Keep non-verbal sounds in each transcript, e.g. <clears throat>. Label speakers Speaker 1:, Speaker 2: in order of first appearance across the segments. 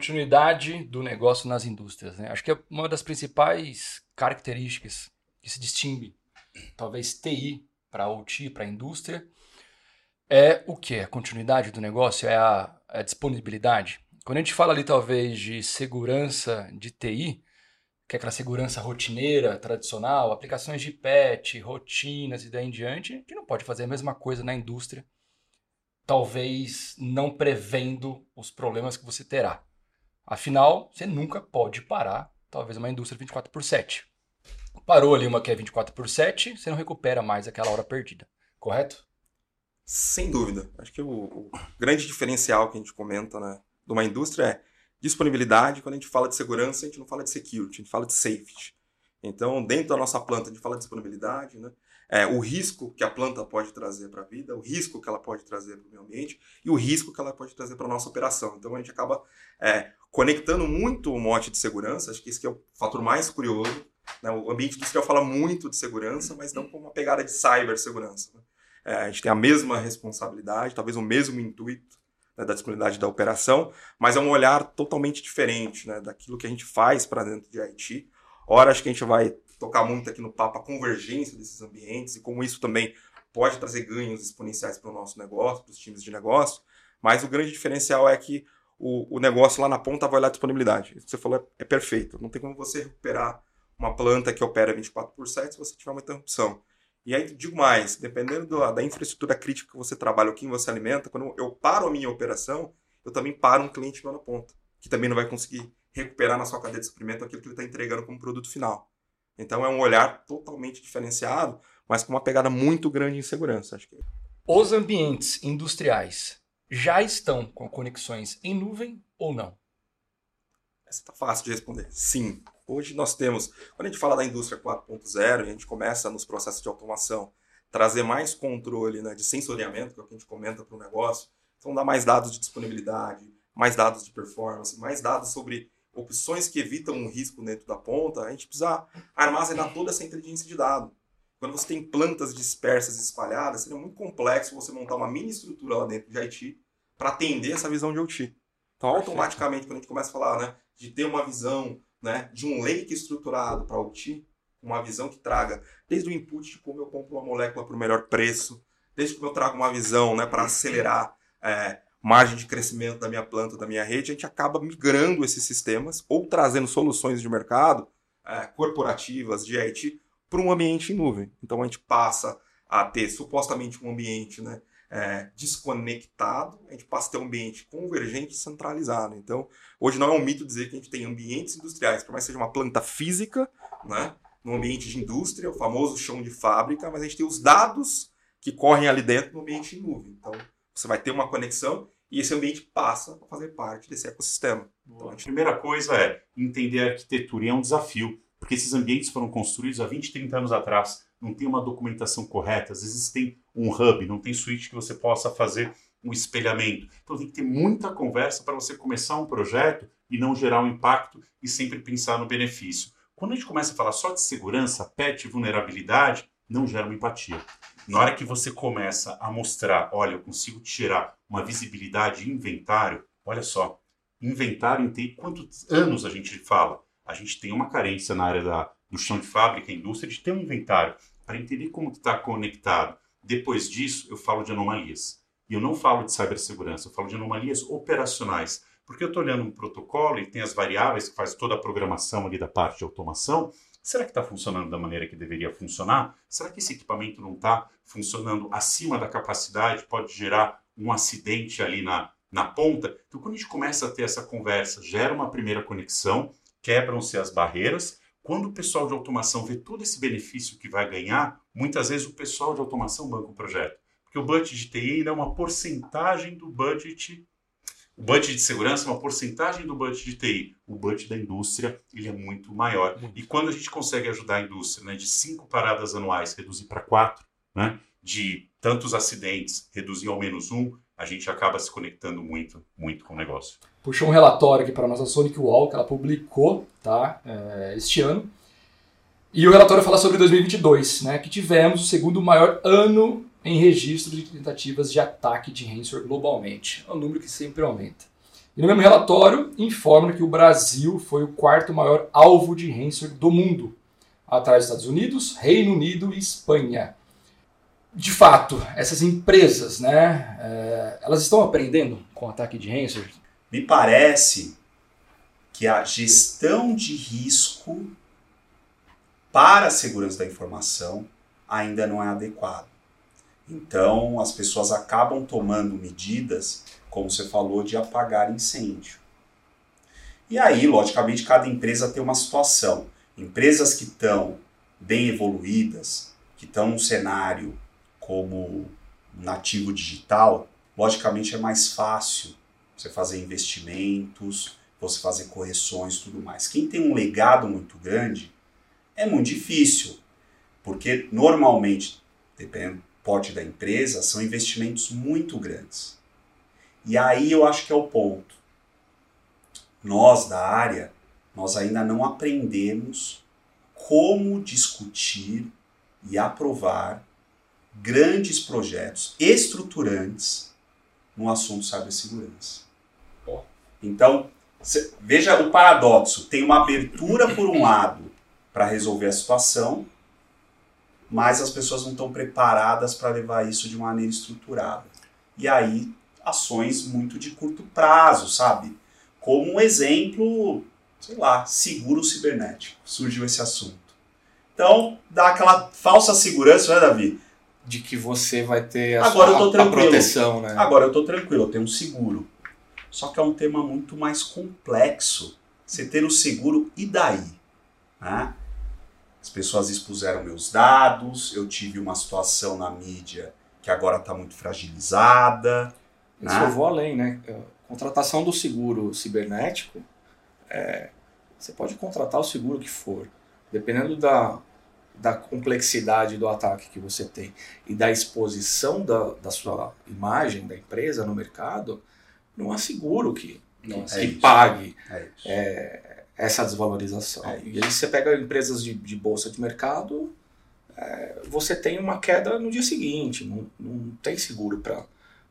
Speaker 1: continuidade do negócio nas indústrias. Né? Acho que é uma das principais características que se distingue, talvez TI para OT, para a indústria, é o que? A continuidade do negócio, é a, a, disponibilidade. Quando a gente fala ali talvez de segurança de TI, que é aquela segurança rotineira, tradicional, aplicações de patch, rotinas e daí em diante, a gente não pode fazer a mesma coisa na indústria, talvez não prevendo os problemas que você terá. Afinal, você nunca pode parar, talvez, uma indústria 24 por 7. Parou ali uma que é 24 por 7, você não recupera mais aquela hora perdida, correto?
Speaker 2: Sem dúvida. Acho que o, o grande diferencial que a gente comenta né, de uma indústria é disponibilidade. Quando a gente fala de segurança, a gente não fala de security, a gente fala de safety. Então, dentro da nossa planta, a gente fala de disponibilidade, né? É, o risco que a planta pode trazer para a vida, o risco que ela pode trazer para o meio ambiente e o risco que ela pode trazer para a nossa operação. Então, a gente acaba é, conectando muito o mote de segurança, acho que esse que é o fator mais curioso. Né? O ambiente industrial fala muito de segurança, mas não com uma pegada de cibersegurança. Né? É, a gente tem a mesma responsabilidade, talvez o mesmo intuito né, da disponibilidade da operação, mas é um olhar totalmente diferente né, daquilo que a gente faz para dentro de IT. Ora, acho que a gente vai tocar muito aqui no papo a convergência desses ambientes e como isso também pode trazer ganhos exponenciais para o nosso negócio, para os times de negócio, mas o grande diferencial é que o, o negócio lá na ponta vai olhar disponibilidade. Isso que você falou é, é, perfeito. Não tem como você recuperar uma planta que opera 24 por 7 se você tiver uma interrupção. E aí, digo mais, dependendo do, da infraestrutura crítica que você trabalha, o que você alimenta, quando eu paro a minha operação, eu também paro um cliente meu na ponta, que também não vai conseguir recuperar na sua cadeia de suprimento aquilo que ele está entregando como produto final. Então é um olhar totalmente diferenciado, mas com uma pegada muito grande em segurança. Acho que...
Speaker 1: Os ambientes industriais já estão com conexões em nuvem ou não?
Speaker 2: Essa está fácil de responder. Sim. Hoje nós temos, quando a gente fala da indústria 4.0 e a gente começa nos processos de automação trazer mais controle né, de sensoriamento, que é o que a gente comenta para o negócio, então dar mais dados de disponibilidade, mais dados de performance, mais dados sobre opções que evitam um risco dentro da ponta, a gente precisa armazenar toda essa inteligência de dado. Quando você tem plantas dispersas e espalhadas, seria muito complexo você montar uma mini estrutura lá dentro de IT para atender essa visão de OT. Então, automaticamente, quando a gente começa a falar né, de ter uma visão né, de um lake estruturado para OT, uma visão que traga desde o input de como eu compro uma molécula para o melhor preço, desde que eu trago uma visão né, para acelerar é, margem de crescimento da minha planta, da minha rede, a gente acaba migrando esses sistemas ou trazendo soluções de mercado é, corporativas de IT para um ambiente em nuvem. Então a gente passa a ter supostamente um ambiente né, é, desconectado, a gente passa a ter um ambiente convergente e centralizado. Então, hoje não é um mito dizer que a gente tem ambientes industriais, por mais que seja uma planta física, né, no ambiente de indústria, o famoso chão de fábrica, mas a gente tem os dados que correm ali dentro no ambiente em nuvem. Então, você vai ter uma conexão e esse ambiente passa a fazer parte desse ecossistema.
Speaker 3: Então, a primeira coisa é entender a arquitetura e é um desafio porque esses ambientes foram construídos há 20, 30 anos atrás, não tem uma documentação correta, às vezes tem um hub, não tem switch que você possa fazer um espelhamento. Então tem que ter muita conversa para você começar um projeto e não gerar um impacto e sempre pensar no benefício. Quando a gente começa a falar só de segurança, PET e vulnerabilidade, não gera uma empatia. Na hora que você começa a mostrar, olha, eu consigo tirar uma visibilidade inventário, olha só, inventário em quantos anos a gente fala? a gente tem uma carência na área da, do chão de fábrica, indústria, de ter um inventário para entender como está conectado. Depois disso, eu falo de anomalias. E eu não falo de cibersegurança, eu falo de anomalias operacionais. Porque eu estou olhando um protocolo e tem as variáveis que faz toda a programação ali da parte de automação. Será que está funcionando da maneira que deveria funcionar? Será que esse equipamento não está funcionando acima da capacidade? Pode gerar um acidente ali na, na ponta? Então, quando a gente começa a ter essa conversa, gera uma primeira conexão, quebram-se as barreiras. Quando o pessoal de automação vê todo esse benefício que vai ganhar, muitas vezes o pessoal de automação banca o projeto. Porque o budget de TI é uma porcentagem do budget. O budget de segurança é uma porcentagem do budget de TI. O budget da indústria ele é muito maior. E quando a gente consegue ajudar a indústria né, de cinco paradas anuais, reduzir para quatro, né, de tantos acidentes, reduzir ao menos um, a gente acaba se conectando muito, muito com o negócio.
Speaker 1: Puxou um relatório aqui para a nossa Sonic Wall, que ela publicou tá, é, este ano. E o relatório fala sobre 2022, né, que tivemos o segundo maior ano em registro de tentativas de ataque de ransomware globalmente. Um número que sempre aumenta. E no mesmo relatório, informa que o Brasil foi o quarto maior alvo de ransomware do mundo, atrás dos Estados Unidos, Reino Unido e Espanha. De fato, essas empresas, né, é, elas estão aprendendo com o ataque de ransomware?
Speaker 3: Me parece que a gestão de risco para a segurança da informação ainda não é adequada. Então, as pessoas acabam tomando medidas, como você falou, de apagar incêndio. E aí, logicamente, cada empresa tem uma situação. Empresas que estão bem evoluídas, que estão num cenário como nativo digital, logicamente é mais fácil você fazer investimentos, você fazer correções tudo mais. Quem tem um legado muito grande é muito difícil, porque normalmente, dependendo do porte da empresa, são investimentos muito grandes. E aí eu acho que é o ponto. Nós da área, nós ainda não aprendemos como discutir e aprovar grandes projetos estruturantes no assunto cibersegurança. Então, veja o paradoxo: tem uma abertura por um lado para resolver a situação, mas as pessoas não estão preparadas para levar isso de maneira estruturada. E aí, ações muito de curto prazo, sabe? Como um exemplo, sei lá, seguro cibernético. Surgiu esse assunto. Então, dá aquela falsa segurança, né, Davi?
Speaker 4: De que você vai ter a,
Speaker 3: Agora
Speaker 4: sua,
Speaker 3: eu tô
Speaker 4: a proteção, né?
Speaker 3: Agora eu tô tranquilo, eu tenho um seguro. Só que é um tema muito mais complexo. Você ter o seguro e daí? Né? As pessoas expuseram meus dados, eu tive uma situação na mídia que agora está muito fragilizada.
Speaker 4: Isso
Speaker 3: né?
Speaker 4: eu vou além, né? Contratação do seguro cibernético, é, você pode contratar o seguro que for, dependendo da, da complexidade do ataque que você tem e da exposição da, da sua imagem da empresa no mercado, não há seguro que, que
Speaker 3: é isso.
Speaker 4: pague
Speaker 3: É isso.
Speaker 4: é, essa desvalorização.
Speaker 3: É
Speaker 4: e aí você pega empresas de, de bolsa de mercado, é, você tem uma queda no dia seguinte, não, não tem seguro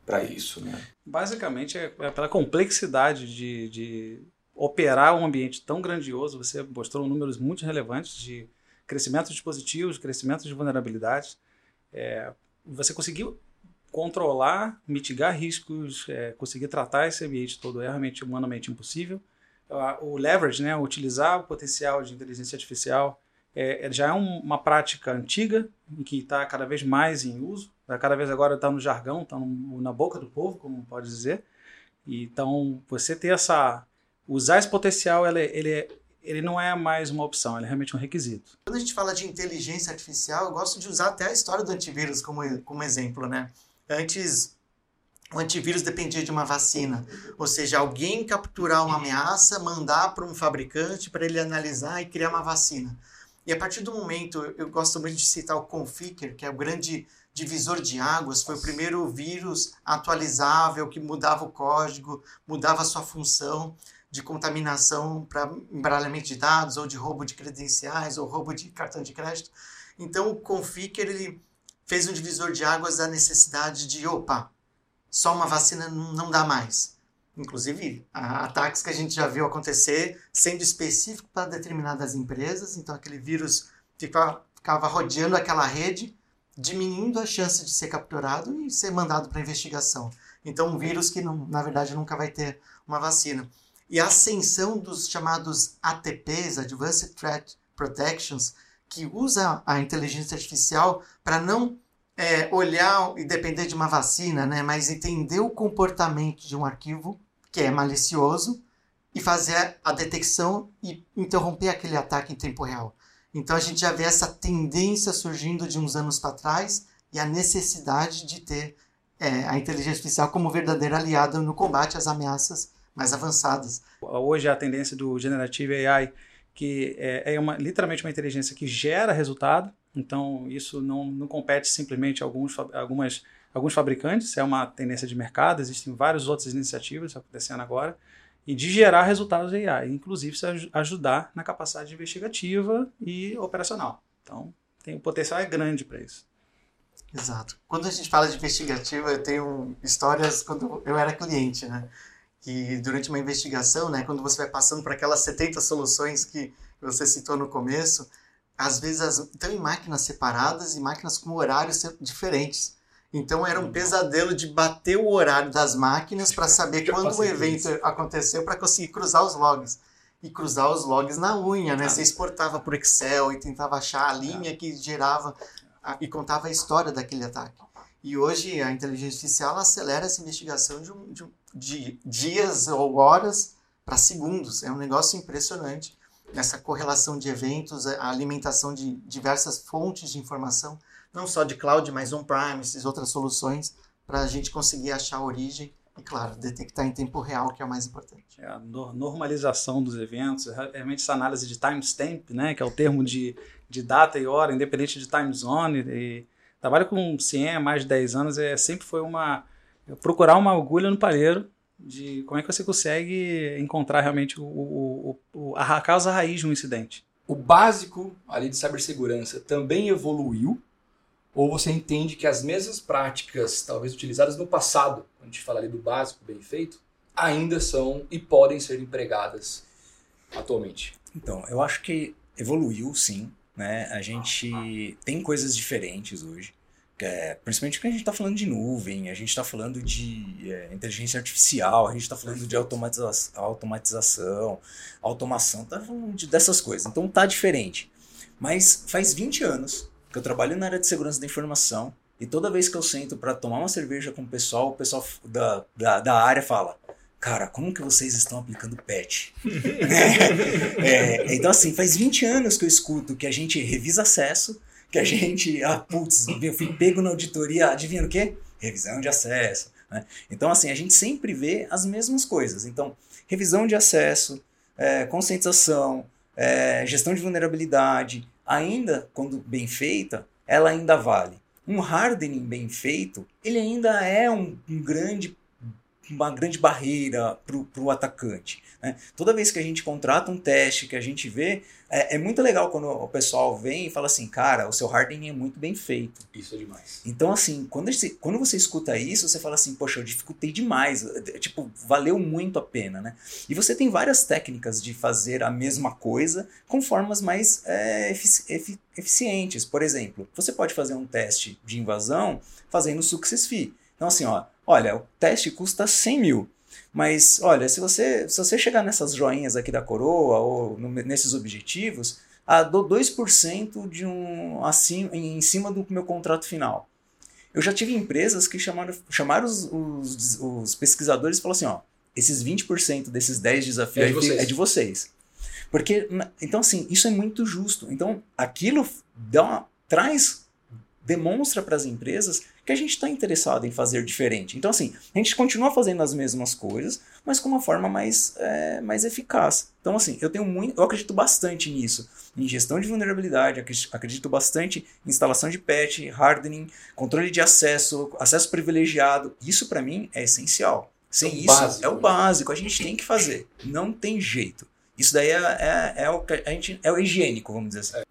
Speaker 4: para isso. Né?
Speaker 5: Basicamente é, é pela complexidade de, de operar um ambiente tão grandioso. Você mostrou números muito relevantes de crescimento de dispositivos, crescimento de vulnerabilidades. É, você conseguiu controlar, mitigar riscos, é, conseguir tratar esse ambiente todo é realmente humanamente impossível. O leverage, né, utilizar o potencial de inteligência artificial, é, é- já é um- uma prática antiga, em que está cada vez mais em uso, tá cada vez agora está no jargão, está na boca do povo, como pode dizer. Então, você ter essa. Usar esse potencial, ele, ele, ele não é mais uma opção, ele é realmente um requisito.
Speaker 6: Quando a gente fala de inteligência artificial, eu gosto de usar até a história do antivírus como, como exemplo, né? Antes, o antivírus dependia de uma vacina, ou seja, alguém capturar uma ameaça, mandar para um fabricante para ele analisar e criar uma vacina. E a partir do momento, eu- gosto muito de citar o Conficker, que é o grande divisor de águas, foi o primeiro vírus atualizável que mudava o código, mudava a sua função de contaminação para embaralhamento de dados, ou de roubo de credenciais, ou roubo de cartão de crédito. Então, o Conficker ele fez um divisor de águas da necessidade de, opa, só uma vacina não dá mais. Inclusive, a- ataques que a gente já viu acontecer sendo específico para determinadas empresas, então aquele vírus ficava, ficava rodeando aquela rede, diminuindo a chance de ser capturado e ser mandado para investigação. Então, um vírus que, não, na verdade, nunca vai ter uma vacina. E a ascensão dos chamados ATPs, Advanced Threat Protections, que usa a inteligência artificial para não é, olhar e depender de uma vacina, né, mas entender o comportamento de um arquivo que é malicioso e fazer a detecção e interromper aquele ataque em tempo real. Então a gente já vê essa tendência surgindo de uns anos para trás e a necessidade de ter é, a inteligência artificial como verdadeira aliada no combate às ameaças mais avançadas.
Speaker 5: Hoje a tendência do Generative AI, que é, é uma, literalmente uma inteligência que gera resultado, então isso não, não compete simplesmente a alguns, algumas, alguns fabricantes, é uma tendência de mercado, existem várias outras iniciativas acontecendo agora, e de gerar resultados AI, inclusive se aj- ajudar na capacidade investigativa e operacional. Então, tem, o potencial é grande para isso.
Speaker 6: Exato. Quando a gente fala de investigativa, eu tenho histórias quando eu era cliente, né? que durante uma investigação, né, quando você vai passando por aquelas 70 soluções que você citou no começo, às vezes as, estão em máquinas separadas e máquinas com horários diferentes. Então era um pesadelo de bater o horário das máquinas para saber <laughs>
Speaker 1: Já
Speaker 6: quando o evento
Speaker 1: isso.
Speaker 6: aconteceu para conseguir cruzar os logs. E cruzar os logs na unha, né? Você exportava para o Excel e tentava achar a linha que gerava a- e contava a história daquele ataque. E hoje a inteligência artificial acelera essa investigação de, um- de um- de dias ou horas para segundos. É um negócio impressionante. Essa correlação de eventos, a alimentação de diversas fontes de informação, não só de cloud, mas on-premises, outras soluções, para a gente conseguir achar a origem e, claro, detectar em tempo real, que é o mais importante.
Speaker 7: É a no- normalização dos eventos, realmente essa análise de timestamp, né, que é o termo de, de data e hora, independente de time zone. E trabalho com CIEM há mais de 10 anos, é, sempre foi uma procurar uma agulha no palheiro de como é que você consegue encontrar realmente o, o, o- a causa raiz de um incidente.
Speaker 1: O básico ali de cibersegurança também evoluiu? Ou você entende que as mesmas práticas, talvez utilizadas no passado, quando a gente fala ali do básico bem feito, ainda são e podem ser empregadas atualmente?
Speaker 8: Então, eu acho que evoluiu sim, né? A gente tem coisas diferentes hoje, é, principalmente porque a gente está falando de nuvem, a gente está falando de é, inteligência artificial, a gente está falando de automatiza automatização, automação, tá falando de, dessas coisas. Então tá diferente. Mas faz 20 anos que eu trabalho na área de segurança da informação e toda vez que eu sento para tomar uma cerveja com o pessoal, o pessoal da, da, da área fala: Cara, como que vocês estão aplicando patch? <laughs> É, então, assim, faz 20 anos que eu escuto que a gente revisa acesso, que a gente. Ah, putz, eu fui pego na auditoria, adivinha o quê? Revisão de acesso. né? Então, assim, a gente sempre vê as mesmas coisas. Então, revisão de acesso, é, conscientização, é, gestão de vulnerabilidade, ainda, quando bem feita, ela ainda vale. Um hardening bem feito, ele ainda é um, um grande uma grande barreira para o atacante. Né? Toda vez que a gente contrata um teste, que a gente vê, é, é, muito legal quando o pessoal vem e fala assim, cara, o seu hardening é muito bem feito.
Speaker 1: Isso é demais.
Speaker 8: Então, assim, quando, esse, quando você escuta isso, você fala assim, poxa, eu dificultei demais. Tipo, valeu muito a pena, né? E você tem várias técnicas de fazer a mesma coisa com formas mais é, efici eficientes. Por exemplo, você pode fazer um teste de invasão fazendo success fee. Então, assim, ó, olha, o teste custa 100 mil. Mas, olha, se você, se você chegar nessas joinhas aqui da coroa ou no, nesses objetivos, ah, dou 2% de um, assim, em cima do meu contrato final. Eu já tive empresas que chamaram, chamaram os, os, os pesquisadores e falaram assim, ó, esses 20% desses 10 desafios
Speaker 1: É de vocês.
Speaker 8: é de vocês. Porque, então assim, isso é muito justo. Então, aquilo dá uma, traz, demonstra para as empresas que a gente está interessado em fazer diferente. Então, assim, a gente continua fazendo as mesmas coisas, mas com uma forma mais, é, mais eficaz. Então, assim, eu tenho muito, eu acredito bastante nisso, em gestão de vulnerabilidade, acredito bastante em instalação de patch, hardening, controle de acesso, acesso privilegiado. Isso para mim é essencial. Sem
Speaker 1: É
Speaker 8: isso
Speaker 1: básico,
Speaker 8: é o
Speaker 1: né?
Speaker 8: básico, a gente tem que fazer. Não tem jeito. Isso daí é, é, é o que a gente é o higiênico, vamos dizer assim.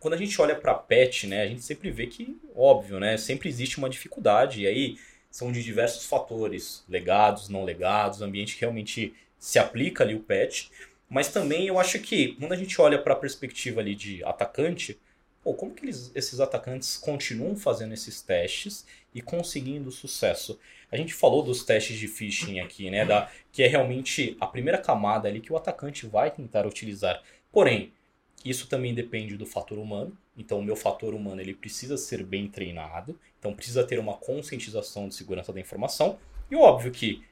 Speaker 9: Quando a gente olha para PET, né, a gente sempre vê que, óbvio, né, sempre existe uma dificuldade, e aí são de diversos fatores, legados, não legados, ambiente que realmente se aplica ali o PET, mas também eu acho que quando a gente olha para a perspectiva ali de atacante, pô, como que eles, esses atacantes continuam fazendo esses testes e conseguindo sucesso? A gente falou dos testes de phishing aqui, né, da, que é realmente a primeira camada ali que o atacante vai tentar utilizar. Porém, isso também depende do fator humano. Então, o meu fator humano ele precisa ser bem treinado. Então, precisa ter uma conscientização de segurança da informação. E óbvio que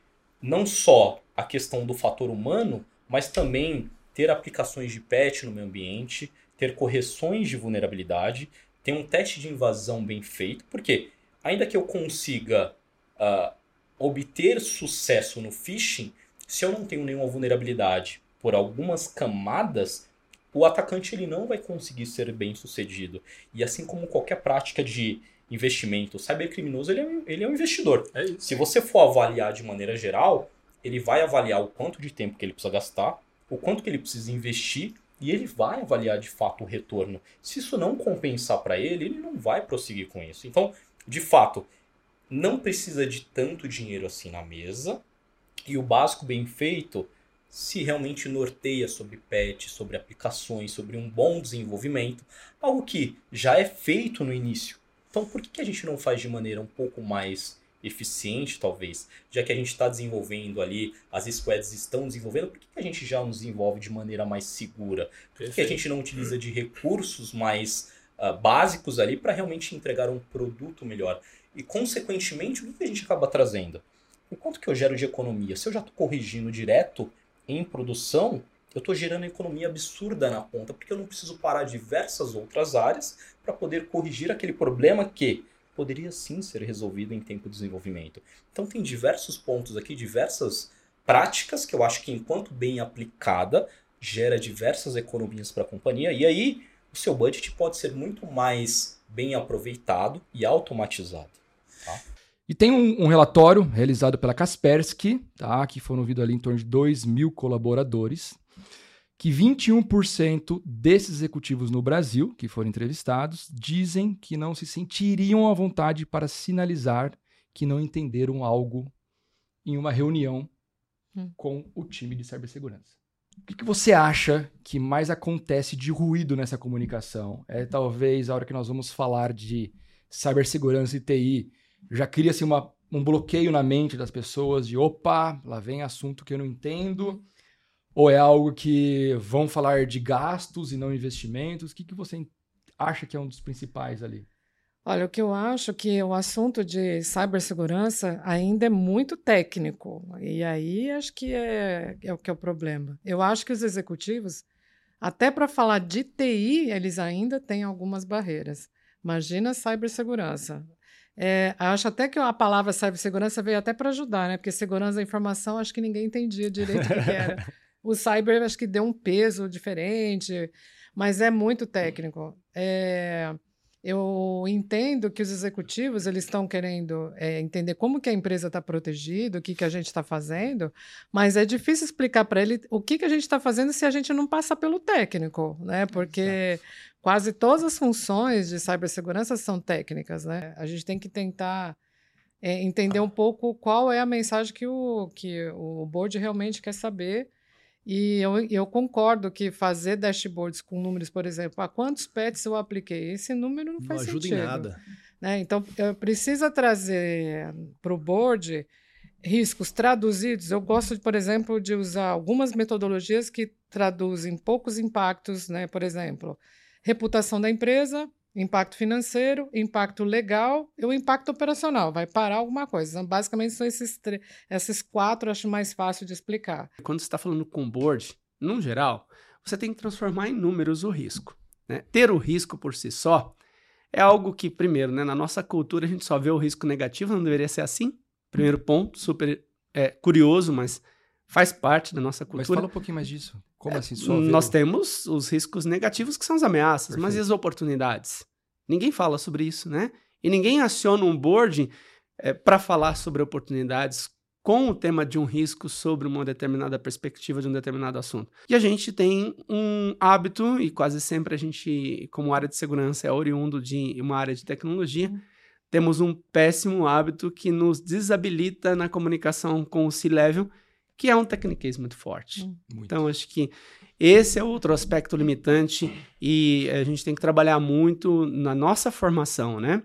Speaker 9: não só a questão do fator humano, mas também ter aplicações de patch no meu ambiente, ter correções de vulnerabilidade, ter um teste de invasão bem feito, porque ainda que eu consiga uh, obter sucesso no phishing, se eu não tenho nenhuma vulnerabilidade por algumas camadas, o atacante ele não vai conseguir ser bem sucedido. E assim como qualquer prática de investimento, o cybercriminoso ele é, um- ele é um investidor.
Speaker 1: É.
Speaker 9: Se você for avaliar de maneira geral, ele vai avaliar o quanto de tempo que ele precisa gastar, o quanto que ele precisa investir e ele vai avaliar de fato o retorno. Se isso não compensar para ele, ele não vai prosseguir com isso. Então, de fato, não precisa de tanto dinheiro assim na mesa. E o básico bem feito se realmente norteia sobre patch, sobre aplicações, sobre um bom desenvolvimento, algo que já é feito no início. Então, por que, a gente não faz de maneira um pouco mais eficiente, talvez? Já que a gente está desenvolvendo ali, as squads estão desenvolvendo, por que, a gente já não desenvolve de maneira mais segura? Por que, a gente não utiliza de recursos mais uh, básicos ali para realmente entregar um produto melhor? E, consequentemente, o que, que a gente acaba trazendo? O quanto que eu gero de economia? Se eu já estou corrigindo direto em produção, eu estou gerando economia absurda na ponta, porque eu não preciso parar diversas outras áreas para poder corrigir aquele problema que poderia sim ser resolvido em tempo de desenvolvimento. Então tem diversos pontos aqui, diversas práticas que eu acho que enquanto bem aplicada gera diversas economias para a companhia e aí o seu budget pode ser muito mais bem aproveitado e automatizado. Tá?
Speaker 1: E tem um, um, relatório realizado pela Kaspersky, tá, que foram ouvidos ali em torno de 2 mil colaboradores, que 21% desses executivos no Brasil, que foram entrevistados, dizem que não se sentiriam à vontade para sinalizar que não entenderam algo em uma reunião hum. com o time de cibersegurança. O que, que você acha que mais acontece de ruído nessa comunicação? É talvez a hora que nós vamos falar de cibersegurança e TI já cria-se um bloqueio na mente das pessoas de opa, lá vem assunto que eu não entendo. Ou é algo que vão falar de gastos e não investimentos? O que, que você acha que é um dos principais ali?
Speaker 10: Olha, o que eu acho que o assunto de cibersegurança ainda é muito técnico. E aí acho que é, é o que é o problema. Eu acho que os executivos, até para falar de TI, eles ainda têm algumas barreiras. Imagina cibersegurança. É, acho até que a palavra cibersegurança veio até para ajudar, né? Porque segurança da informação acho que ninguém entendia direito o que era. <laughs> O cyber acho que deu um peso diferente, mas é muito técnico. É, eu entendo que os executivos eles estão querendo é, entender como que a empresa está protegida, o que, que a gente está fazendo, mas é difícil explicar para ele o que, que a gente está fazendo se a gente não passa pelo técnico, né? Porque Exato. quase todas as funções de cibersegurança são técnicas, né? A gente tem que tentar é, entender um pouco qual é a mensagem que o, que o board realmente quer saber e eu, eu, concordo que fazer dashboards com números, por exemplo, a quantos pets eu apliquei, esse número não, não faz ajuda sentido. Em nada. Né? Então, precisa trazer para o board riscos traduzidos. Eu gosto, por exemplo, de usar algumas metodologias que traduzem poucos impactos, né? por exemplo, reputação da empresa, impacto financeiro, impacto legal e o impacto operacional. Vai parar alguma coisa. Então, basicamente, são esses, esses quatro, acho mais fácil de explicar.
Speaker 11: Quando você está falando com o board, no geral, você tem que transformar em números o risco. Né? Ter o risco por si só é algo que, primeiro, né, na nossa cultura, a gente só vê o risco negativo, não deveria ser assim. Primeiro ponto, super é, curioso, mas faz parte da nossa cultura. Mas
Speaker 1: fala um pouquinho mais disso. Como
Speaker 11: é,
Speaker 1: assim?
Speaker 11: Nós temos os riscos negativos, que são as ameaças, Perfeito. mas e as oportunidades? Ninguém fala sobre isso, né? E ninguém aciona um board é, para falar sobre oportunidades com o tema de um risco sobre uma determinada perspectiva de um determinado assunto. E a gente tem um hábito, e quase sempre a gente, como área de segurança, é oriundo de uma área de tecnologia, uhum. temos um péssimo hábito que nos desabilita na comunicação com o C-Level, que é um techniquez muito forte. Hum. Muito. Então, acho que esse é outro aspecto limitante e a gente tem que trabalhar muito na nossa formação, né?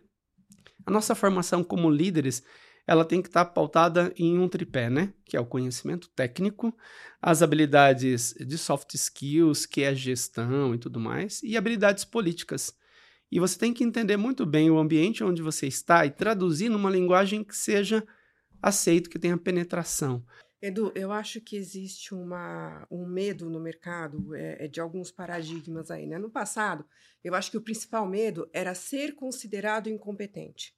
Speaker 11: A nossa formação como líderes, ela tem que estar pautada em um tripé, né? Que é o conhecimento técnico, as habilidades de soft skills, que é gestão e tudo mais, e habilidades políticas. E você tem que entender muito bem o ambiente onde você está e traduzir numa linguagem que seja aceito, que tenha penetração.
Speaker 12: Edu, eu acho que existe uma, um medo no mercado é, é, de alguns paradigmas aí, né? No passado, eu acho que o principal medo era ser considerado incompetente,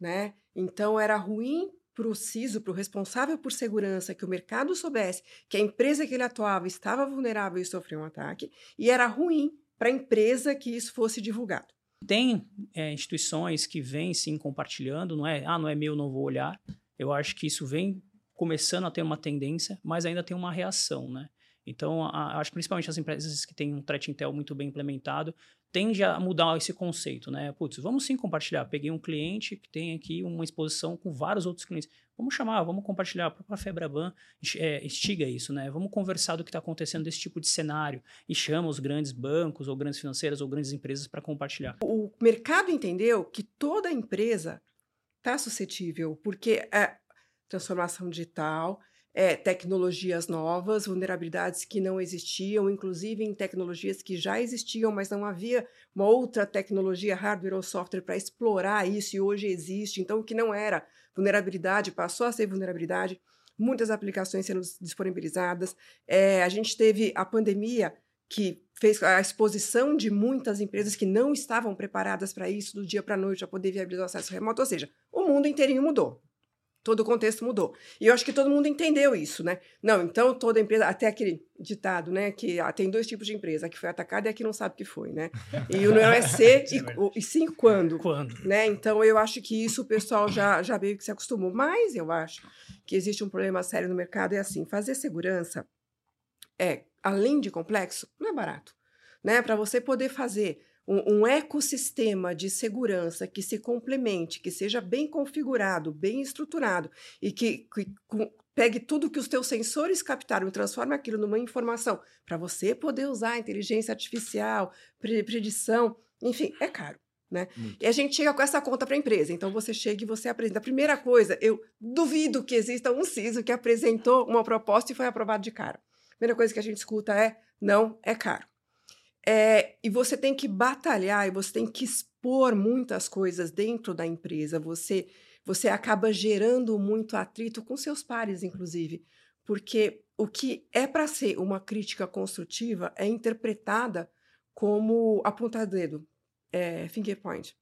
Speaker 12: né? Então, era ruim para o CISO, para o responsável por segurança, que o mercado soubesse que a empresa que ele atuava estava vulnerável e sofreu um ataque, e era ruim para a empresa que isso fosse divulgado.
Speaker 13: Tem é, instituições que vêm sim compartilhando, não é? Ah, não é meu, não vou olhar. Eu acho que isso vem começando a ter uma tendência, mas ainda tem uma reação, né? Então, a, acho que principalmente as empresas que têm um threat intel muito bem implementado, tende a mudar esse conceito, né? Putz, vamos sim compartilhar. Peguei um cliente que tem aqui uma exposição com vários outros clientes. Vamos chamar, vamos compartilhar. A própria Febraban é, instiga isso, né? Vamos conversar do que está acontecendo desse tipo de cenário e chama os grandes bancos ou grandes financeiras ou grandes empresas para compartilhar.
Speaker 12: O mercado entendeu que toda empresa está suscetível, porque é transformação digital, é, tecnologias novas, vulnerabilidades que não existiam, inclusive em tecnologias que já existiam, mas não havia uma outra tecnologia, hardware ou software, para explorar isso e hoje existe. Então, o que não era vulnerabilidade passou a ser vulnerabilidade. Muitas aplicações sendo disponibilizadas. É, a gente teve a pandemia que fez a exposição de muitas empresas que não estavam preparadas para isso do dia para a noite, para poder viabilizar o acesso remoto. Ou seja, o mundo inteirinho mudou todo o contexto mudou. E eu acho que todo mundo entendeu isso, né? Não, então toda empresa, até aquele ditado, né, que ah, tem dois tipos de empresa, a que foi atacada e a que não sabe o que foi, né? E o não é ser <laughs> e, o, e sim quando.
Speaker 13: Quando.
Speaker 12: Né? Então eu acho que isso o pessoal já, já meio que se acostumou. Mas eu acho que existe um problema sério no mercado, é assim, fazer segurança é, além de complexo, não é barato. Né? Para você poder fazer um, um, ecossistema de segurança que se complemente, que seja bem configurado, bem estruturado e que, que com, pegue tudo que os teus sensores captaram e transforme aquilo numa informação para você poder usar inteligência artificial, predição, enfim, é caro. Né? E a gente chega com essa conta para a empresa. Então você chega e você apresenta. A primeira coisa, eu duvido que exista um CISO que apresentou uma proposta e foi aprovado de cara. A primeira coisa que a gente escuta é: não, é caro. É, e você tem que batalhar e você tem que expor muitas coisas dentro da empresa. Você, você acaba gerando muito atrito com seus pares, inclusive, porque o que é para ser uma crítica construtiva é interpretada como apontar dedo, é, finger point.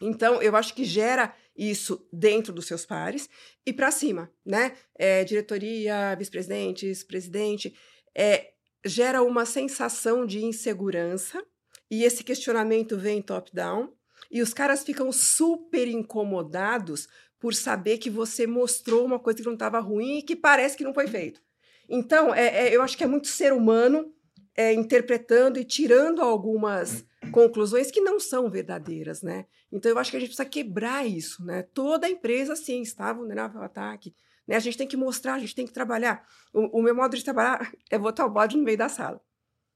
Speaker 12: Então, eu acho que gera isso dentro dos seus pares e para cima, né? É, diretoria, vice-presidentes, presidente. É, gera uma sensação de insegurança e esse questionamento vem top-down e os caras ficam super incomodados por saber que você mostrou uma coisa que não estava ruim e que parece que não foi feito. Então, é, é, eu acho que é muito ser humano é, interpretando e tirando algumas conclusões que não são verdadeiras, né? Então, eu acho que a gente precisa quebrar isso, né? Toda empresa, sim, está vulnerável ao ataque. Né? A gente tem que mostrar, a gente tem que trabalhar. O, o meu modo de trabalhar <laughs> é botar o bode no meio da sala.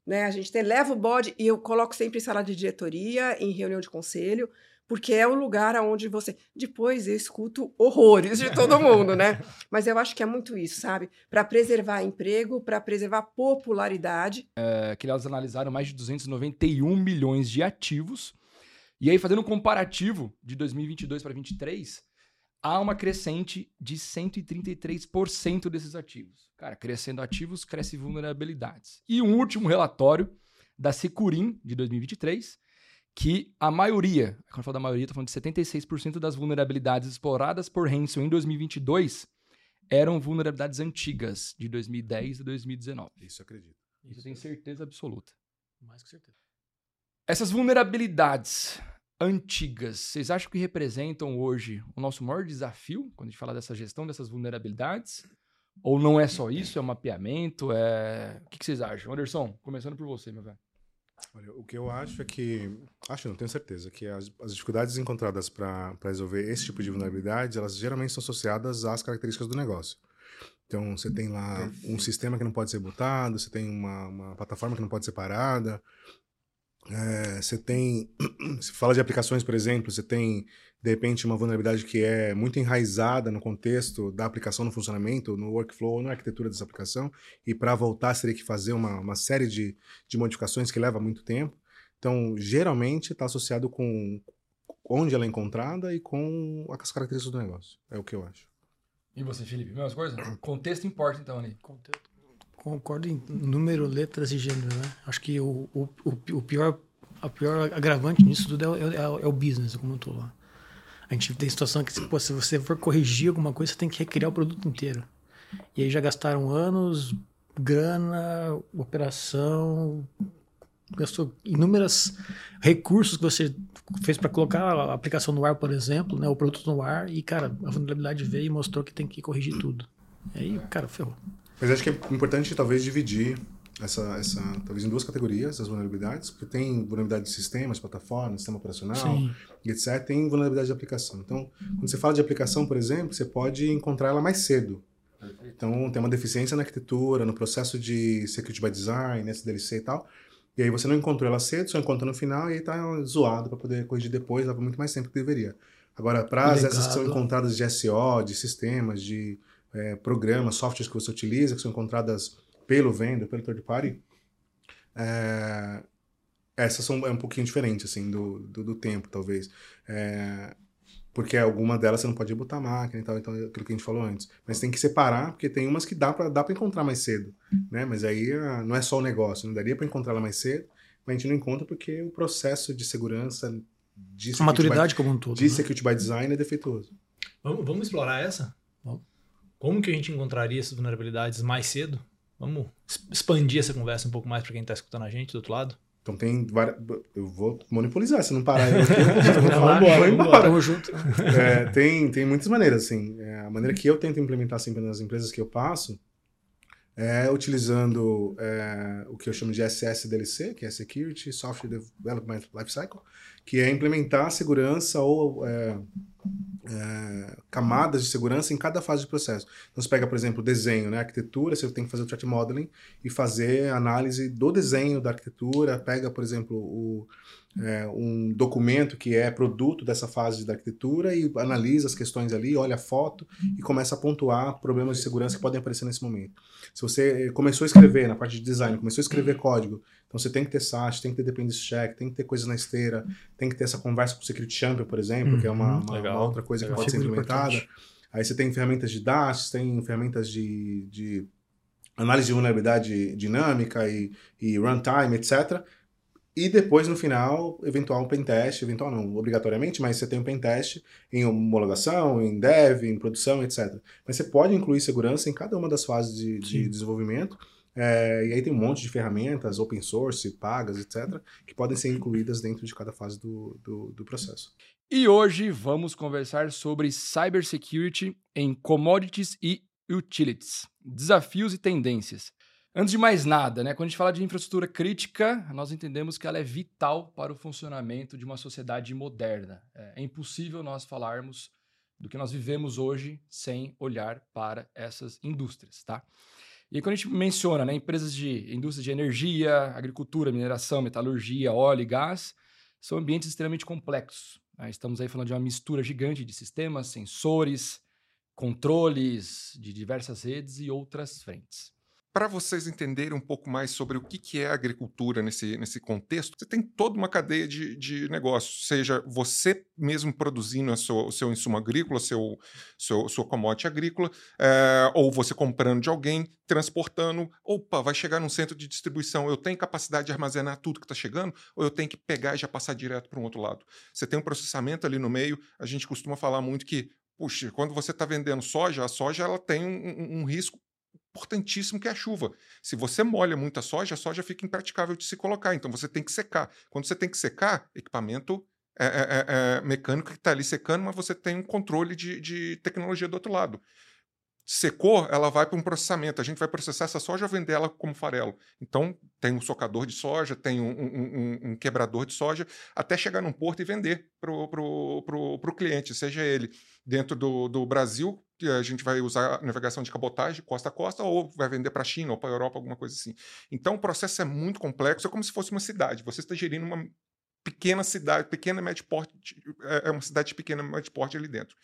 Speaker 12: Né? A gente tem, leva o bode e eu coloco sempre em sala de diretoria, em reunião de conselho, porque é o lugar onde você. Depois eu escuto horrores de todo mundo, né? <laughs> Mas eu acho que é muito isso, sabe? Para preservar emprego, para preservar popularidade.
Speaker 1: É, que elas analisaram mais de 291 milhões de ativos. E aí, fazendo um comparativo de 2022 para 2023, há uma crescente de 133% desses ativos. Cara, crescendo ativos, cresce vulnerabilidades. E um último relatório da Securim, de 2023, que a maioria, quando eu falo da maioria, estou falando de 76% das vulnerabilidades exploradas por Hanson em 2022 eram vulnerabilidades antigas, de 2010 e 2019.
Speaker 3: Isso eu acredito.
Speaker 1: Isso eu tenho certeza absoluta.
Speaker 13: Mais que certeza.
Speaker 1: Essas vulnerabilidades antigas, vocês acham que representam hoje o nosso maior desafio quando a gente fala dessa gestão dessas vulnerabilidades? Ou não é só isso, é um mapeamento? É... O que, que vocês acham? Anderson, começando por você, meu velho.
Speaker 14: Olha, o que eu acho é que, acho não tenho certeza, que as, as dificuldades encontradas para resolver esse tipo de vulnerabilidade, elas geralmente são associadas às características do negócio. Então, você tem lá um sistema que não pode ser botado, você tem uma, uma plataforma que não pode ser parada, é, você tem, <clears throat> se fala de aplicações, por exemplo, você tem de repente uma vulnerabilidade que é muito enraizada no contexto da aplicação no funcionamento, no workflow, na arquitetura dessa aplicação, e para voltar você teria que fazer uma, uma série de, de modificações que leva muito tempo. Então, geralmente está associado com onde ela é encontrada e com as características do negócio. É o que eu acho.
Speaker 1: E você, Felipe? Mesma coisa? Contexto importa, então, ali.
Speaker 15: Contexto concordo em número, letras e gênero, né? Acho que o, o, o pior, a pior agravante nisso tudo é, é, é o business, como eu tô lá. A gente tem situação que, pô, se você for corrigir alguma coisa, você tem que recriar o produto inteiro. E aí já gastaram anos, grana, operação, gastou inúmeros recursos que você fez para colocar a aplicação no ar, por exemplo, né, o produto no ar, e, cara, a vulnerabilidade veio e mostrou que tem que corrigir tudo. E aí, cara, ferrou.
Speaker 14: Mas acho que é importante talvez dividir essa, essa, talvez em duas categorias as vulnerabilidades, porque tem vulnerabilidade de sistemas, plataformas, sistema operacional,
Speaker 15: Sim.
Speaker 14: e etc. Tem vulnerabilidade de aplicação. Então, quando você fala de aplicação, por exemplo, você pode encontrar ela mais cedo. Então, tem uma deficiência na arquitetura, no processo de security by design, SDLC e tal. E aí você não encontrou ela cedo, só encontra no final e aí tá zoado para poder corrigir depois, leva muito mais tempo que deveria. Agora, para as essas que são encontradas de SO, de sistemas, de eh, programas, softwares que você utiliza, que são encontradas pelo vendor, pelo third party, é, essas são é um pouquinho diferente assim do, do, do tempo talvez É, porque alguma delas você não pode botar a máquina e tal então é aquilo que a gente falou antes mas tem que separar porque tem umas que dá para dá para encontrar mais cedo né mas aí ah, não é só o negócio não daria para encontrar ela mais cedo mas a gente não encontra porque o processo de segurança de
Speaker 15: maturidade
Speaker 14: by,
Speaker 15: como um todo.
Speaker 14: de
Speaker 15: né?
Speaker 14: security by design é defeituoso
Speaker 16: Vamos, vamos explorar essa? Como que a gente encontraria essas vulnerabilidades mais cedo? Vamos expandir essa conversa um pouco mais para quem está escutando a gente do outro lado?
Speaker 14: Então tem várias. Eu vou monopolizar, se não parar eu aqui, <laughs> eu vou,
Speaker 16: lá,
Speaker 14: vou
Speaker 16: vamos
Speaker 14: embora.
Speaker 16: embora.
Speaker 15: Tamo junto.
Speaker 14: É, tem, tem muitas maneiras, assim. É, a maneira que eu tento implementar sempre nas empresas que eu passo é utilizando é, o que eu chamo de SSDLC, que é Security Software Development Lifecycle, que é implementar segurança ou é, camadas de segurança em cada fase do processo. Então, você pega, por exemplo, desenho, né? arquitetura, você tem que fazer o threat modeling e fazer análise do desenho da arquitetura. Pega, por exemplo, o, é, um documento que é produto dessa fase da arquitetura e analisa as questões ali, olha a foto e começa a pontuar problemas de segurança que podem aparecer nesse momento. Se você começou a escrever na parte de design, começou a escrever código, então você tem que ter SAT, tem que ter dependency check, tem que ter coisas na esteira, tem que ter essa conversa com o security champion, por exemplo, que é uma,
Speaker 16: Uhum,
Speaker 14: uma-
Speaker 16: legal,
Speaker 14: uma outra coisa
Speaker 16: legal.
Speaker 14: que pode ser implementada.
Speaker 15: importante.
Speaker 14: Aí você tem ferramentas de DASH, tem ferramentas de, de análise de vulnerabilidade dinâmica e, e runtime, etc. E depois, no final, eventual pentest, eventual não, obrigatoriamente, mas você tem um pentest em homologação, em dev, em produção, etc. Mas você pode incluir segurança em cada uma das fases de, de desenvolvimento. é, e aí tem um monte de ferramentas, open source, pagas, etc., que podem ser incluídas dentro de cada fase do, do, do processo.
Speaker 1: E hoje vamos conversar sobre cybersecurity em commodities e utilities, desafios e tendências. Antes de mais nada, né, quando a gente fala de infraestrutura crítica, nós entendemos que ela é vital para o funcionamento de uma sociedade moderna. É, é impossível nós falarmos do que nós vivemos hoje sem olhar para essas indústrias, tá? E quando a gente menciona né, empresas de indústrias de energia, agricultura, mineração, metalurgia, óleo e gás, são ambientes extremamente complexos. né? Estamos aí falando de uma mistura gigante de sistemas, sensores, controles de diversas redes e outras frentes.
Speaker 17: Para vocês entenderem um pouco mais sobre o que, que é agricultura nesse, nesse contexto, você tem toda uma cadeia de, de negócios, seja você mesmo produzindo sua- o seu insumo agrícola, seu, seu, sua commodity agrícola, é, ou você comprando de alguém, transportando. Opa, vai chegar num centro de distribuição, eu tenho capacidade de armazenar tudo que está chegando, ou eu tenho que pegar e já passar direto para um outro lado? Você tem um processamento ali no meio, a gente costuma falar muito que, puxa, quando você está vendendo soja, a soja ela tem um- um- um risco importantíssimo que é a chuva. Se você molha muito a soja, a soja fica impraticável de se colocar. Então você tem que secar. Quando você tem que secar, equipamento é, é, é, é, mecânico que está ali secando, mas você tem um controle de, de tecnologia do outro lado. Secou, ela vai para um processamento. A gente vai processar essa soja e vender ela como farelo. Então, tem um socador de soja, tem um, um- um- um quebrador de soja, até chegar num porto e vender para o cliente, seja ele dentro do, do Brasil, que a gente vai usar navegação de cabotagem, costa a costa, ou vai vender para a China ou para a Europa, alguma coisa assim. Então, o processo é muito complexo, é como se fosse uma cidade. Você está gerindo uma pequena cidade, pequena médio porte, é é uma cidade de pequena médio porte ali dentro.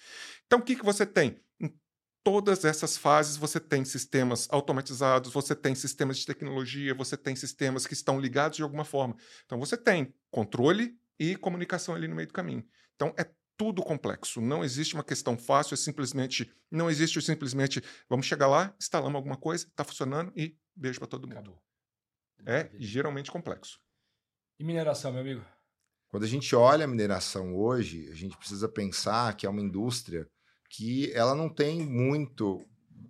Speaker 17: Então, o que, que você tem? Em todas essas fases, você tem sistemas automatizados, você tem sistemas de tecnologia, você tem sistemas que estão ligados de alguma forma. Então, você tem controle e comunicação ali no meio do caminho. Então, é tudo complexo. Não existe uma questão fácil, é simplesmente. Não existe simplesmente. Vamos chegar lá, instalamos alguma coisa, está funcionando e beijo para todo mundo. É geralmente complexo.
Speaker 1: E mineração, meu amigo?
Speaker 18: Quando a gente olha a mineração hoje, a gente precisa pensar que é uma indústria que ela não tem muito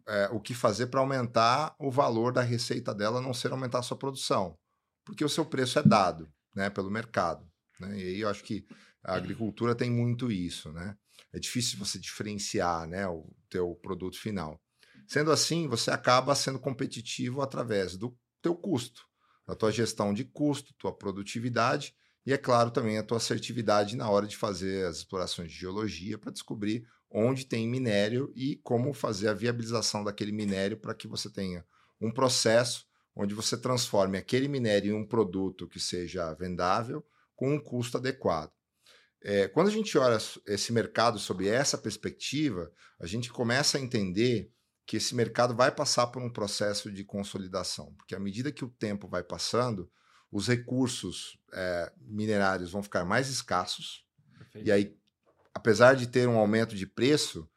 Speaker 18: é, o que fazer para aumentar o valor da receita dela, a não ser aumentar a sua produção, porque o seu preço é dado né, pelo mercado. Né? E aí eu acho que a agricultura tem muito isso. Né? É difícil você diferenciar né, o teu produto final. Sendo assim, você acaba sendo competitivo através do teu custo, a tua gestão de custo, tua produtividade e, é claro, também a tua assertividade na hora de fazer as explorações de geologia para descobrir onde tem minério e como fazer a viabilização daquele minério para que você tenha um processo onde você transforme aquele minério em um produto que seja vendável com um custo adequado. É, quando a gente olha esse mercado sob essa perspectiva, a gente começa a entender que esse mercado vai passar por um processo de consolidação, porque à medida que o tempo vai passando, os recursos é, minerários vão ficar mais escassos, Perfeito. e aí, apesar de ter um aumento de preço,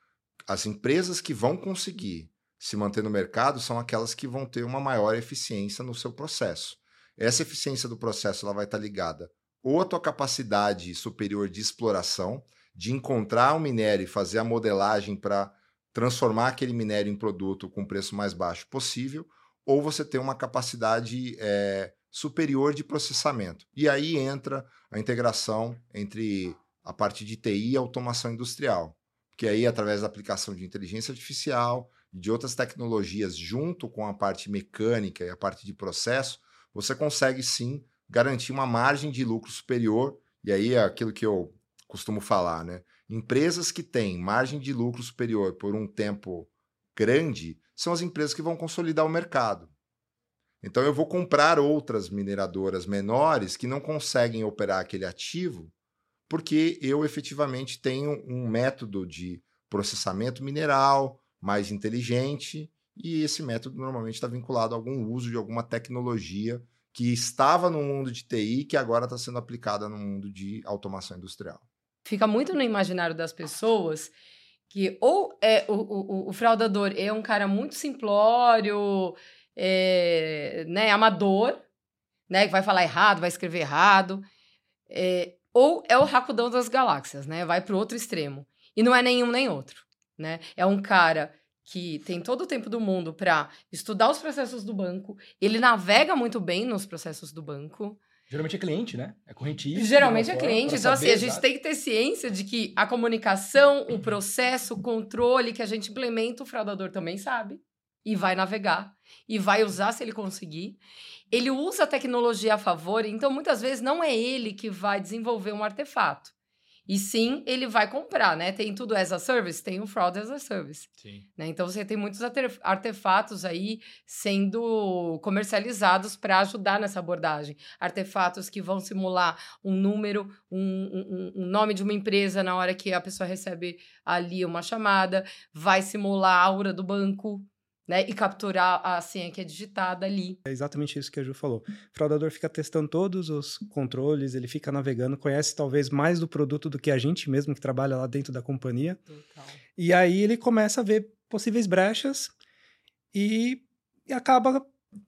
Speaker 18: as empresas que vão conseguir se manter no mercado são aquelas que vão ter uma maior eficiência no seu processo. Essa eficiência do processo ela vai estar ligada ou à tua capacidade superior de exploração, de encontrar um minério e fazer a modelagem para transformar aquele minério em produto com preço mais baixo possível, ou você tem uma capacidade é, superior de processamento. E aí entra a integração entre a parte de TI e automação industrial, que aí através da aplicação de inteligência artificial de outras tecnologias junto com a parte mecânica e a parte de processo, você consegue sim garantir uma margem de lucro superior, e aí é aquilo que eu costumo falar, né? Empresas que têm margem de lucro superior por um tempo grande são as empresas que vão consolidar o mercado. Então eu vou comprar outras mineradoras menores que não conseguem operar aquele ativo, porque eu efetivamente tenho um método de processamento mineral mais inteligente e esse método normalmente está vinculado a algum uso de alguma tecnologia que estava no mundo de TI que agora está sendo aplicada no mundo de automação industrial.
Speaker 19: Fica muito no imaginário das pessoas que ou é o, o, o fraudador é um cara muito simplório, é, né, amador, né, que vai falar errado, vai escrever errado, é, ou é o racudão das galáxias, né, vai para o outro extremo. E não é nenhum nem outro, né? É um cara que tem todo o tempo do mundo para estudar os processos do banco, ele navega muito bem nos processos do banco.
Speaker 1: Geralmente é cliente, né? É correntista.
Speaker 19: Geralmente é cliente. Então, assim, a gente tem que ter ciência de que a comunicação, o processo, o controle que a gente implementa, o fraudador também sabe. E vai navegar. E vai usar se ele conseguir. Ele usa a tecnologia a favor, então muitas vezes não é ele que vai desenvolver um artefato. E sim, ele vai comprar, né? Tem tudo as a service, tem o fraud as a service.
Speaker 1: Sim.
Speaker 19: Né? Então você tem muitos artefatos aí sendo comercializados para ajudar nessa abordagem. Artefatos que vão simular um número, um, um, um, nome de uma empresa na hora que a pessoa recebe ali uma chamada, vai simular a aura do banco, né, e capturar a senha que é digitada ali.
Speaker 7: É exatamente isso que a Ju falou. O fraudador fica testando todos os controles, ele fica navegando, conhece talvez mais do produto do que a gente mesmo que trabalha lá dentro da companhia. Total. E aí ele começa a ver possíveis brechas e, e acaba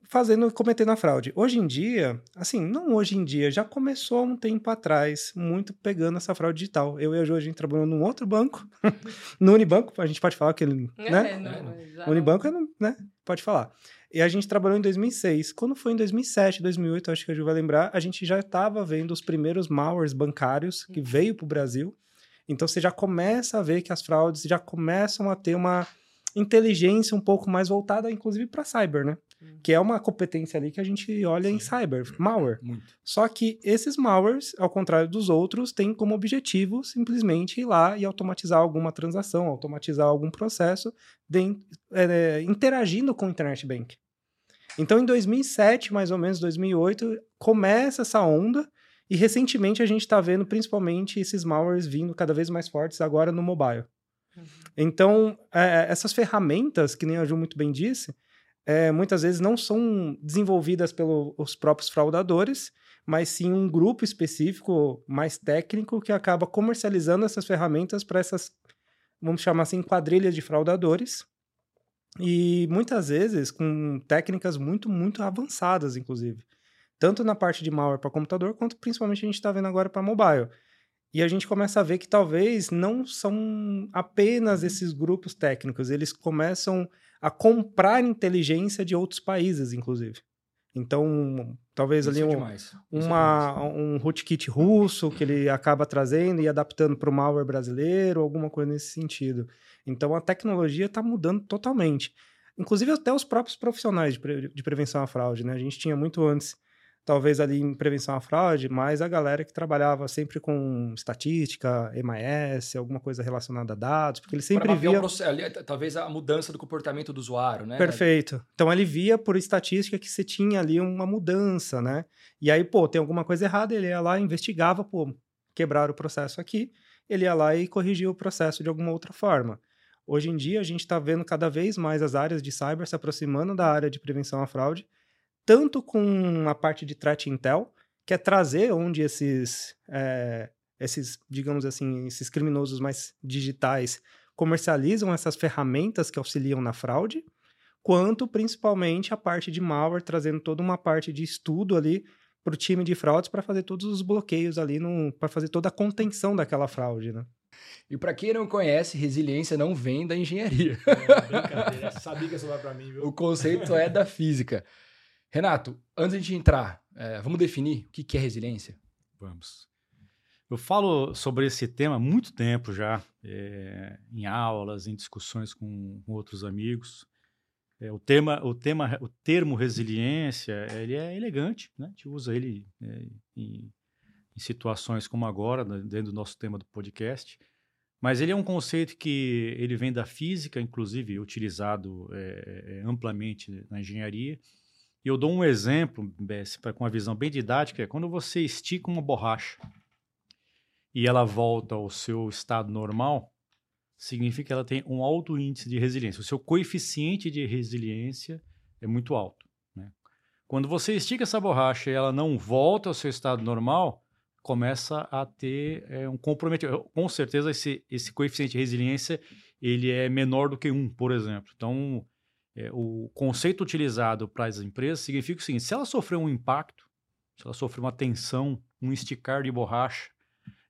Speaker 7: fazendo, cometendo a fraude. Hoje em dia, assim, não hoje em dia, já começou há um tempo atrás, muito pegando essa fraude digital. Eu e a Jo, a gente trabalhou num outro banco, <laughs> no Unibanco, a gente pode falar que ele, é, né? Não, Unibanco, né? Pode falar. E a gente trabalhou em 2006. Quando foi em 2007, 2008, acho que a Ju vai lembrar, a gente já estava vendo os primeiros malwares bancários que uhum. veio para o Brasil. Então você já começa a ver que as fraudes já começam a ter uma inteligência um pouco mais voltada, inclusive, para cyber, né? Uhum. Que é uma competência ali que a gente olha Sim. em cyber, malware.
Speaker 1: Muito.
Speaker 7: Só que esses malwares, ao contrário dos outros, têm como objetivo simplesmente ir lá e automatizar alguma transação, automatizar algum processo, de, é, interagindo com o Internet Bank. Então, em 2007, mais ou menos, 2008, começa essa onda e recentemente a gente está vendo principalmente esses malwares vindo cada vez mais fortes agora no mobile. Uhum. Então, é, essas ferramentas, que nem a Ju muito bem disse, é, muitas vezes não são desenvolvidas pelos próprios fraudadores, mas sim um grupo específico mais técnico que acaba comercializando essas ferramentas para essas, vamos chamar assim, quadrilhas de fraudadores. E muitas vezes com técnicas muito, muito avançadas, inclusive. Tanto na parte de malware para computador, quanto principalmente a gente está vendo agora para mobile. E a gente começa a ver que talvez não são apenas esses grupos técnicos, eles começam a comprar inteligência de outros países, inclusive. Então, talvez Isso ali é um, é uma, um rootkit russo que ele acaba trazendo e adaptando para o malware brasileiro, alguma coisa nesse sentido. Então, a tecnologia está mudando totalmente. inclusive até os próprios profissionais de, pre- de prevenção à fraude, né? A gente tinha muito antes, talvez ali em prevenção à fraude, mas a galera que trabalhava sempre com estatística, MIS, alguma coisa relacionada a dados, porque ele sempre
Speaker 1: mapear o
Speaker 7: via...
Speaker 1: processo, ali, t- talvez a mudança do comportamento do usuário, né?
Speaker 7: Perfeito. Então ele via por estatística que você tinha ali uma mudança, né? E aí, pô, tem alguma coisa errada, ele ia lá, investigava, pô, quebraram o processo aqui, ele ia lá e corrigia o processo de alguma outra forma. Hoje em dia, a gente está vendo cada vez mais as áreas de cyber se aproximando da área de prevenção à fraude, tanto com a parte de threat intel, que é trazer onde esses, eh, esses, digamos assim, esses criminosos mais digitais comercializam essas ferramentas que auxiliam na fraude, quanto principalmente a parte de malware, trazendo toda uma parte de estudo ali para o time de fraudes para fazer todos os bloqueios ali, para fazer toda a contenção daquela fraude, né?
Speaker 1: E para quem não conhece, resiliência não vem da engenharia.
Speaker 16: Brincadeira, sabia que ia sobrar pra mim, viu?
Speaker 1: o conceito é da física. Renato, antes de entrar, eh, vamos definir o que é resiliência?
Speaker 20: Vamos. Eu falo sobre esse tema há muito tempo já, eh, em aulas, em discussões com, com outros amigos. Eh, o, tema, o, tema, o termo resiliência, ele é elegante, né? A gente usa ele eh, em, em situações como agora, né, dentro do nosso tema do podcast. Mas ele é um conceito que ele vem da física, inclusive utilizado eh, eh, amplamente na engenharia. E eu dou um exemplo, pra- com uma visão bem didática, é quando você estica uma borracha e ela volta ao seu estado normal, significa que ela tem um alto índice de resiliência. O seu coeficiente de resiliência é muito alto. né? Quando você estica essa borracha e ela não volta ao seu estado normal, começa a ter é, um comprometimento. Com certeza, esse, esse coeficiente de resiliência ele é menor do que um, por exemplo. Então, é, o conceito utilizado para as empresas significa o seguinte: se ela sofrer um impacto, se ela sofrer uma tensão, um esticar de borracha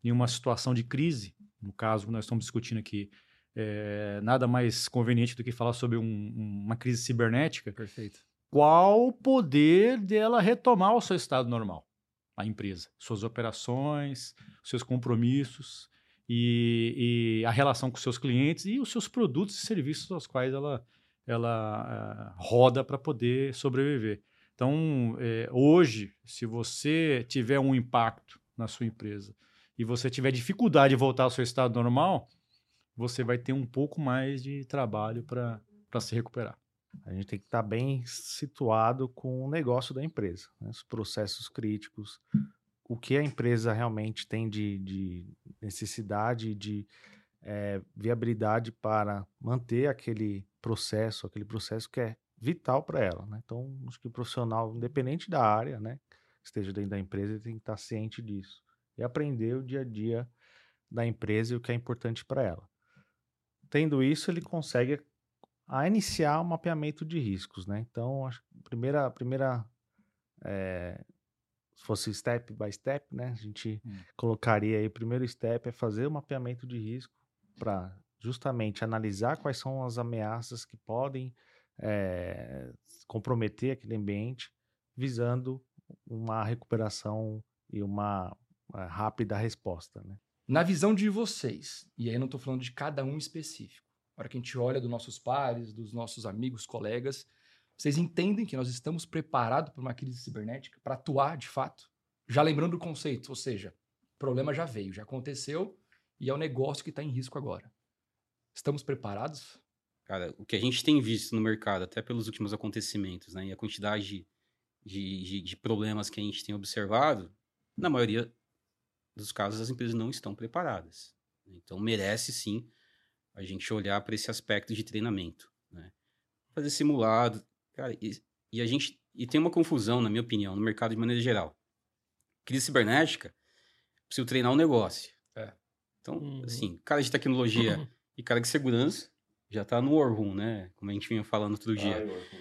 Speaker 20: em uma situação de crise, no caso que nós estamos discutindo aqui, é, nada mais conveniente do que falar sobre um- uma crise cibernética.
Speaker 1: Perfeito.
Speaker 20: Qual o poder dela retomar o seu estado normal? A empresa, suas operações, seus compromissos e, e a relação com seus clientes e os seus produtos e serviços aos quais ela, ela ah, roda para poder sobreviver. Então, eh, hoje, se você tiver um impacto na sua empresa e você tiver dificuldade de voltar ao seu estado normal, você vai ter um pouco mais de trabalho para se recuperar.
Speaker 21: A gente tem que estar bem situado com o negócio da empresa, né? os processos críticos, o que a empresa realmente tem de, de necessidade, de eh, viabilidade para manter aquele processo, aquele processo que é vital para ela. né? Então, acho que o profissional, independente da área, né, que esteja dentro da empresa, ele tem que estar ciente disso e aprender o dia a dia da empresa e o que é importante para ela. Tendo isso, ele consegue a iniciar o mapeamento de riscos, né? Então, a primeira, a primeira eh, se fosse step by step, né? A gente colocaria aí, o primeiro step é fazer o mapeamento de risco para justamente analisar quais são as ameaças que podem eh, comprometer aquele ambiente, visando uma recuperação e uma eh, rápida resposta, né?
Speaker 1: Na visão de vocês, e aí não estou falando de cada um específico, na hora que a gente olha dos nossos pares, dos nossos amigos, colegas, vocês entendem que nós estamos preparados para uma crise cibernética, para atuar de fato? Já lembrando o conceito, ou seja, o problema já veio, já aconteceu e é o negócio que está em risco agora. Estamos preparados?
Speaker 22: Cara, o que a gente tem visto no mercado, até pelos últimos acontecimentos, né, e a quantidade de, de, de- problemas que a gente tem observado, na maioria dos casos as empresas não estão preparadas. Então merece sim a gente olhar para esse aspecto de treinamento, né? Fazer simulado, cara, e, e a gente e tem uma confusão, na minha opinião, no mercado de maneira geral. Crise cibernética, preciso treinar um negócio.
Speaker 1: É.
Speaker 22: Então, assim, cara de tecnologia <clears throat> e cara de segurança já tá no War Room, né? Como a gente vinha falando outro dia.
Speaker 23: Ai, War Room.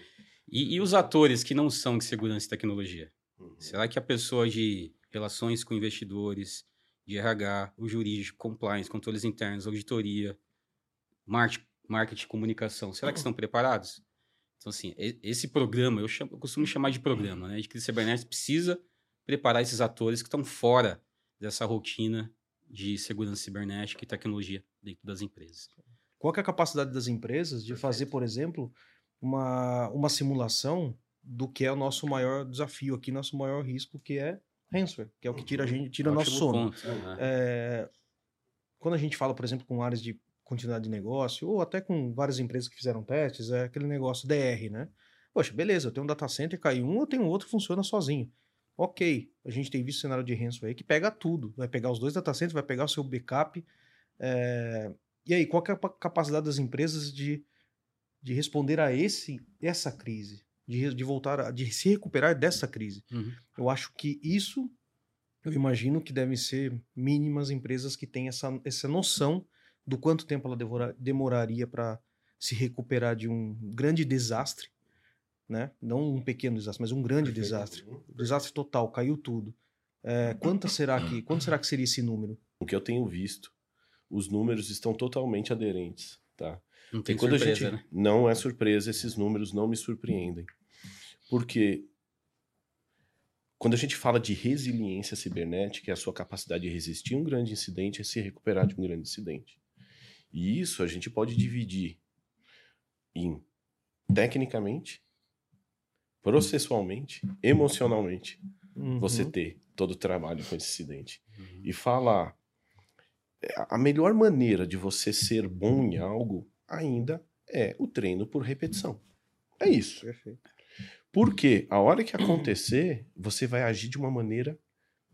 Speaker 22: E, e os atores que não são de segurança e tecnologia? Será que a pessoa de relações com investidores, de RH, o jurídico, compliance, controles internos, auditoria, marketing, marketing comunicação, será que estão preparados? Então, assim, esse programa, eu, chamo- eu costumo chamar de programa, né? De crise cibernética precisa preparar esses atores que estão fora dessa rotina de segurança cibernética e tecnologia dentro das empresas.
Speaker 24: Qual é a capacidade das empresas de fazer, por exemplo, uma, uma simulação do que é o nosso maior desafio aqui, nosso maior risco, que é ransomware, que é o que tira a gente, tira
Speaker 22: Ótimo
Speaker 24: nosso sono.
Speaker 22: ponto, né?
Speaker 24: É, quando a gente fala, por exemplo, com áreas de continuidade de negócio, ou até com várias empresas que fizeram testes, é aquele negócio DR, né? Poxa, beleza, eu tenho um data center, cai um, eu tenho outro funciona sozinho. Ok, a gente tem visto cenário de ransomware que pega tudo. Vai pegar os dois data centers, vai pegar o seu backup. É, E aí, qual que é a pa- capacidade das empresas de, de responder a esse essa crise? De, de voltar, a, de se recuperar dessa crise?
Speaker 22: Uhum.
Speaker 24: Eu acho que isso, eu imagino que devem ser mínimas empresas que têm essa, essa noção do quanto tempo ela devora- demoraria para se recuperar de um grande desastre, né? Não um pequeno desastre, mas um grande desastre. Desastre total, caiu tudo. É, quanto será que, quanto será que seria esse número?
Speaker 23: O que eu tenho visto, os números estão totalmente aderentes, tá?
Speaker 22: Não tem
Speaker 23: e quando
Speaker 22: surpresa,
Speaker 23: a gente
Speaker 22: né?
Speaker 23: não é surpresa, esses números não me surpreendem. Porque quando a gente fala de resiliência cibernética, é a sua capacidade de resistir a um grande incidente e se recuperar de um grande incidente. E isso a gente pode dividir em tecnicamente, processualmente, emocionalmente,
Speaker 24: Uhum.
Speaker 23: você ter todo o trabalho com esse incidente. E falar a melhor maneira de você ser bom em algo ainda é o treino por repetição. É isso.
Speaker 24: Perfeito.
Speaker 23: Porque a hora que acontecer, você vai agir de uma maneira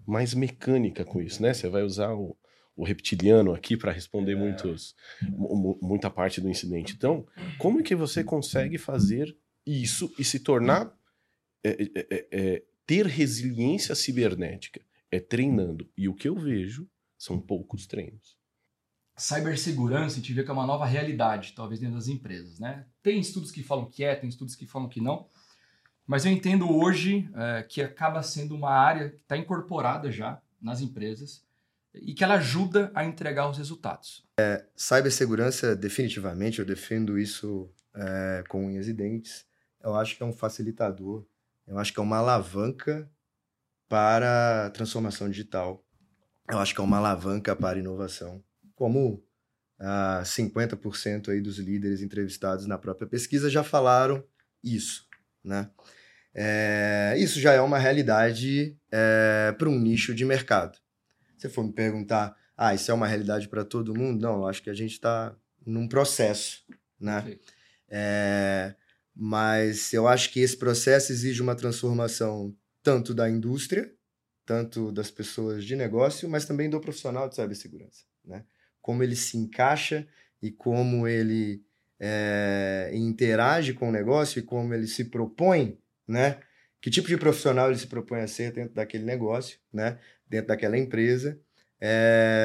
Speaker 23: mais mecânica com isso, né? Você vai usar o, o reptiliano aqui para responder muitos, mu- mu- muita parte do incidente. Então, como é que você consegue fazer isso e se tornar é, é, é, é, ter resiliência cibernética? É treinando. E o que eu vejo são poucos treinos.
Speaker 1: Cibersegurança, a gente vê que é uma nova realidade, talvez dentro das empresas, né? Tem estudos que falam que é, tem estudos que falam que não, mas eu entendo hoje é, que acaba sendo uma área que está incorporada já nas empresas e que ela ajuda a entregar os resultados.
Speaker 25: Cibersegurança, definitivamente, eu defendo isso é, com unhas e dentes. Eu acho que é um facilitador, eu acho que é uma alavanca para a transformação digital. Eu acho que é uma alavanca para a inovação. Como ah, 50% aí dos líderes entrevistados na própria pesquisa já falaram isso, né? É, isso já é uma realidade é, para um nicho de mercado. Se for me perguntar, ah, isso é uma realidade para todo mundo? Não, eu acho que a gente está num processo, né? É, mas eu acho que esse processo exige uma transformação tanto da indústria, tanto das pessoas de negócio, mas também do profissional de cibersegurança, né? Como ele se encaixa e como ele é, interage com o negócio e como ele se propõe, né? Que tipo de profissional ele se propõe a ser dentro daquele negócio, né? Dentro daquela empresa,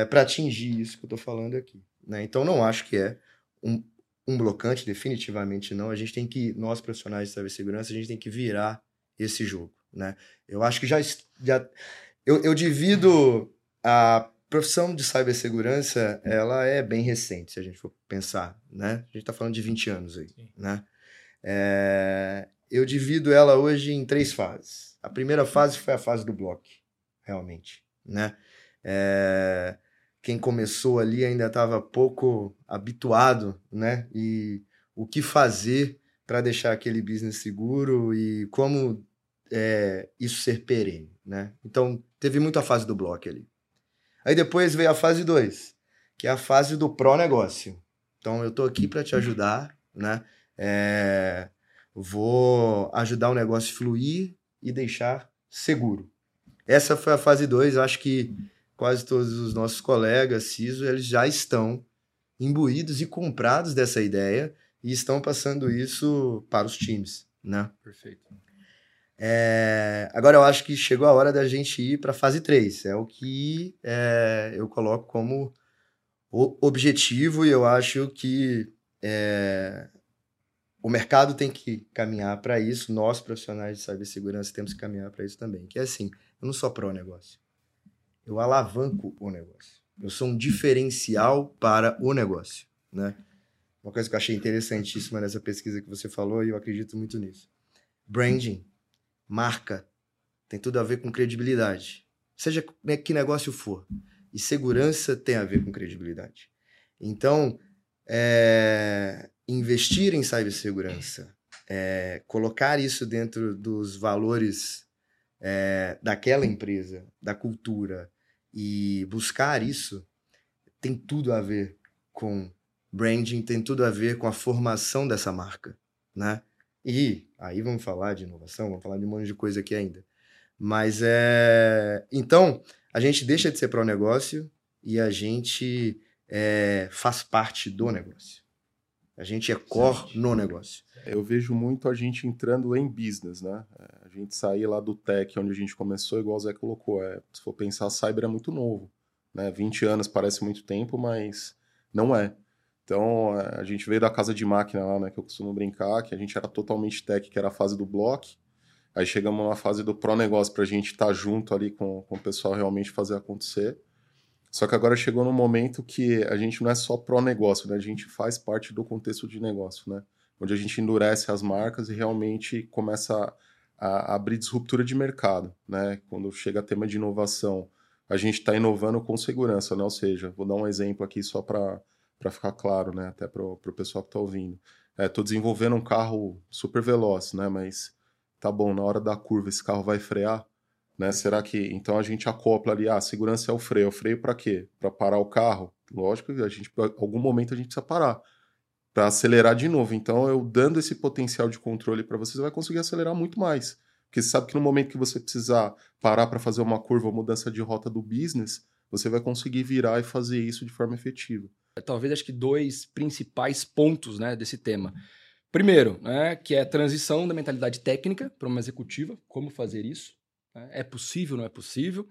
Speaker 25: para atingir isso que eu estou falando aqui, né? Então não acho que é um, um blocante, definitivamente não. A gente tem que, nós profissionais de cibersegurança, a gente tem que virar esse jogo, né? Eu acho que já, já eu, eu divido a profissão de cibersegurança, ela é bem recente, se a gente for pensar, né? A gente está falando de 20 anos aí, né? É, eu divido ela hoje em três fases. A primeira fase foi a fase do bloco, realmente, né? É, quem começou ali ainda estava pouco habituado, né? E o que fazer para deixar aquele business seguro e como é, isso ser perene, né? Então, teve muita fase do bloco ali. Aí depois veio a fase 2, que é a fase do pró-negócio. Então, eu estou aqui para te ajudar, né? É, vou ajudar o negócio a fluir e deixar seguro. Essa foi a fase 2, acho que quase todos os nossos colegas CISO, eles já estão imbuídos e comprados dessa ideia e estão passando isso para os times, né?
Speaker 1: Perfeito.
Speaker 25: É, agora eu acho que chegou a hora da gente ir para a fase 3. É o que é, eu coloco como objetivo e eu acho que é, o mercado tem que caminhar para isso, nós profissionais de cibersegurança temos que caminhar para isso também. Que é assim, eu não sou pró-negócio, eu alavanco o negócio. Eu sou um diferencial para o negócio, né? Uma coisa que eu achei interessantíssima nessa pesquisa que você falou e eu acredito muito nisso. Branding, marca, tem tudo a ver com credibilidade. Seja que negócio for. E segurança tem a ver com credibilidade. Então, é, investir em cibersegurança é, colocar isso dentro dos valores é, daquela empresa, da cultura, e buscar isso, tem tudo a ver com branding, tem tudo a ver com a formação dessa marca, né? E aí vamos falar de inovação, vamos falar de um monte de coisa aqui ainda. Mas é. Então, a gente deixa de ser para o negócio e a gente é, faz parte do negócio. A gente é core no negócio.
Speaker 23: Eu vejo muito a gente entrando em business, né? A gente sair lá do tech, onde a gente começou, igual o Zé colocou. É, se for pensar, cyber é muito novo. Né? 20 anos parece muito tempo, mas não é. Então, a gente veio da casa de máquina lá, né? Que eu costumo brincar, que a gente era totalmente tech, que era a fase do block. Aí chegamos na fase do pro negócio para a gente estar tá junto ali com, com o pessoal realmente fazer acontecer. Só que agora chegou no momento que a gente não é só pro negócio, né? A gente faz parte do contexto de negócio, né? Onde a gente endurece as marcas e realmente começa a, a abrir disruptura de mercado, né? Quando chega tema de inovação, a gente está inovando com segurança, né? Ou seja, vou dar um exemplo aqui só para ficar claro, né? Até para o pessoal que está ouvindo. Estou é, desenvolvendo um carro super veloz, né? Mas tá bom, na hora da curva esse carro vai frear, né? Será que então a gente acopla ali, ah, segurança é o freio, o freio para quê? Para parar o carro? Lógico que a gente, algum momento a gente precisa parar para acelerar de novo. Então, eu dando esse potencial de controle para você, você vai conseguir acelerar muito mais. Porque você sabe que no momento que você precisar parar para fazer uma curva ou mudança de rota do business, você vai conseguir virar e fazer isso de forma efetiva.
Speaker 1: Talvez acho que dois principais pontos né, desse tema. Primeiro, né, que é a transição da mentalidade técnica para uma executiva, como fazer isso. Né? É possível, não é possível.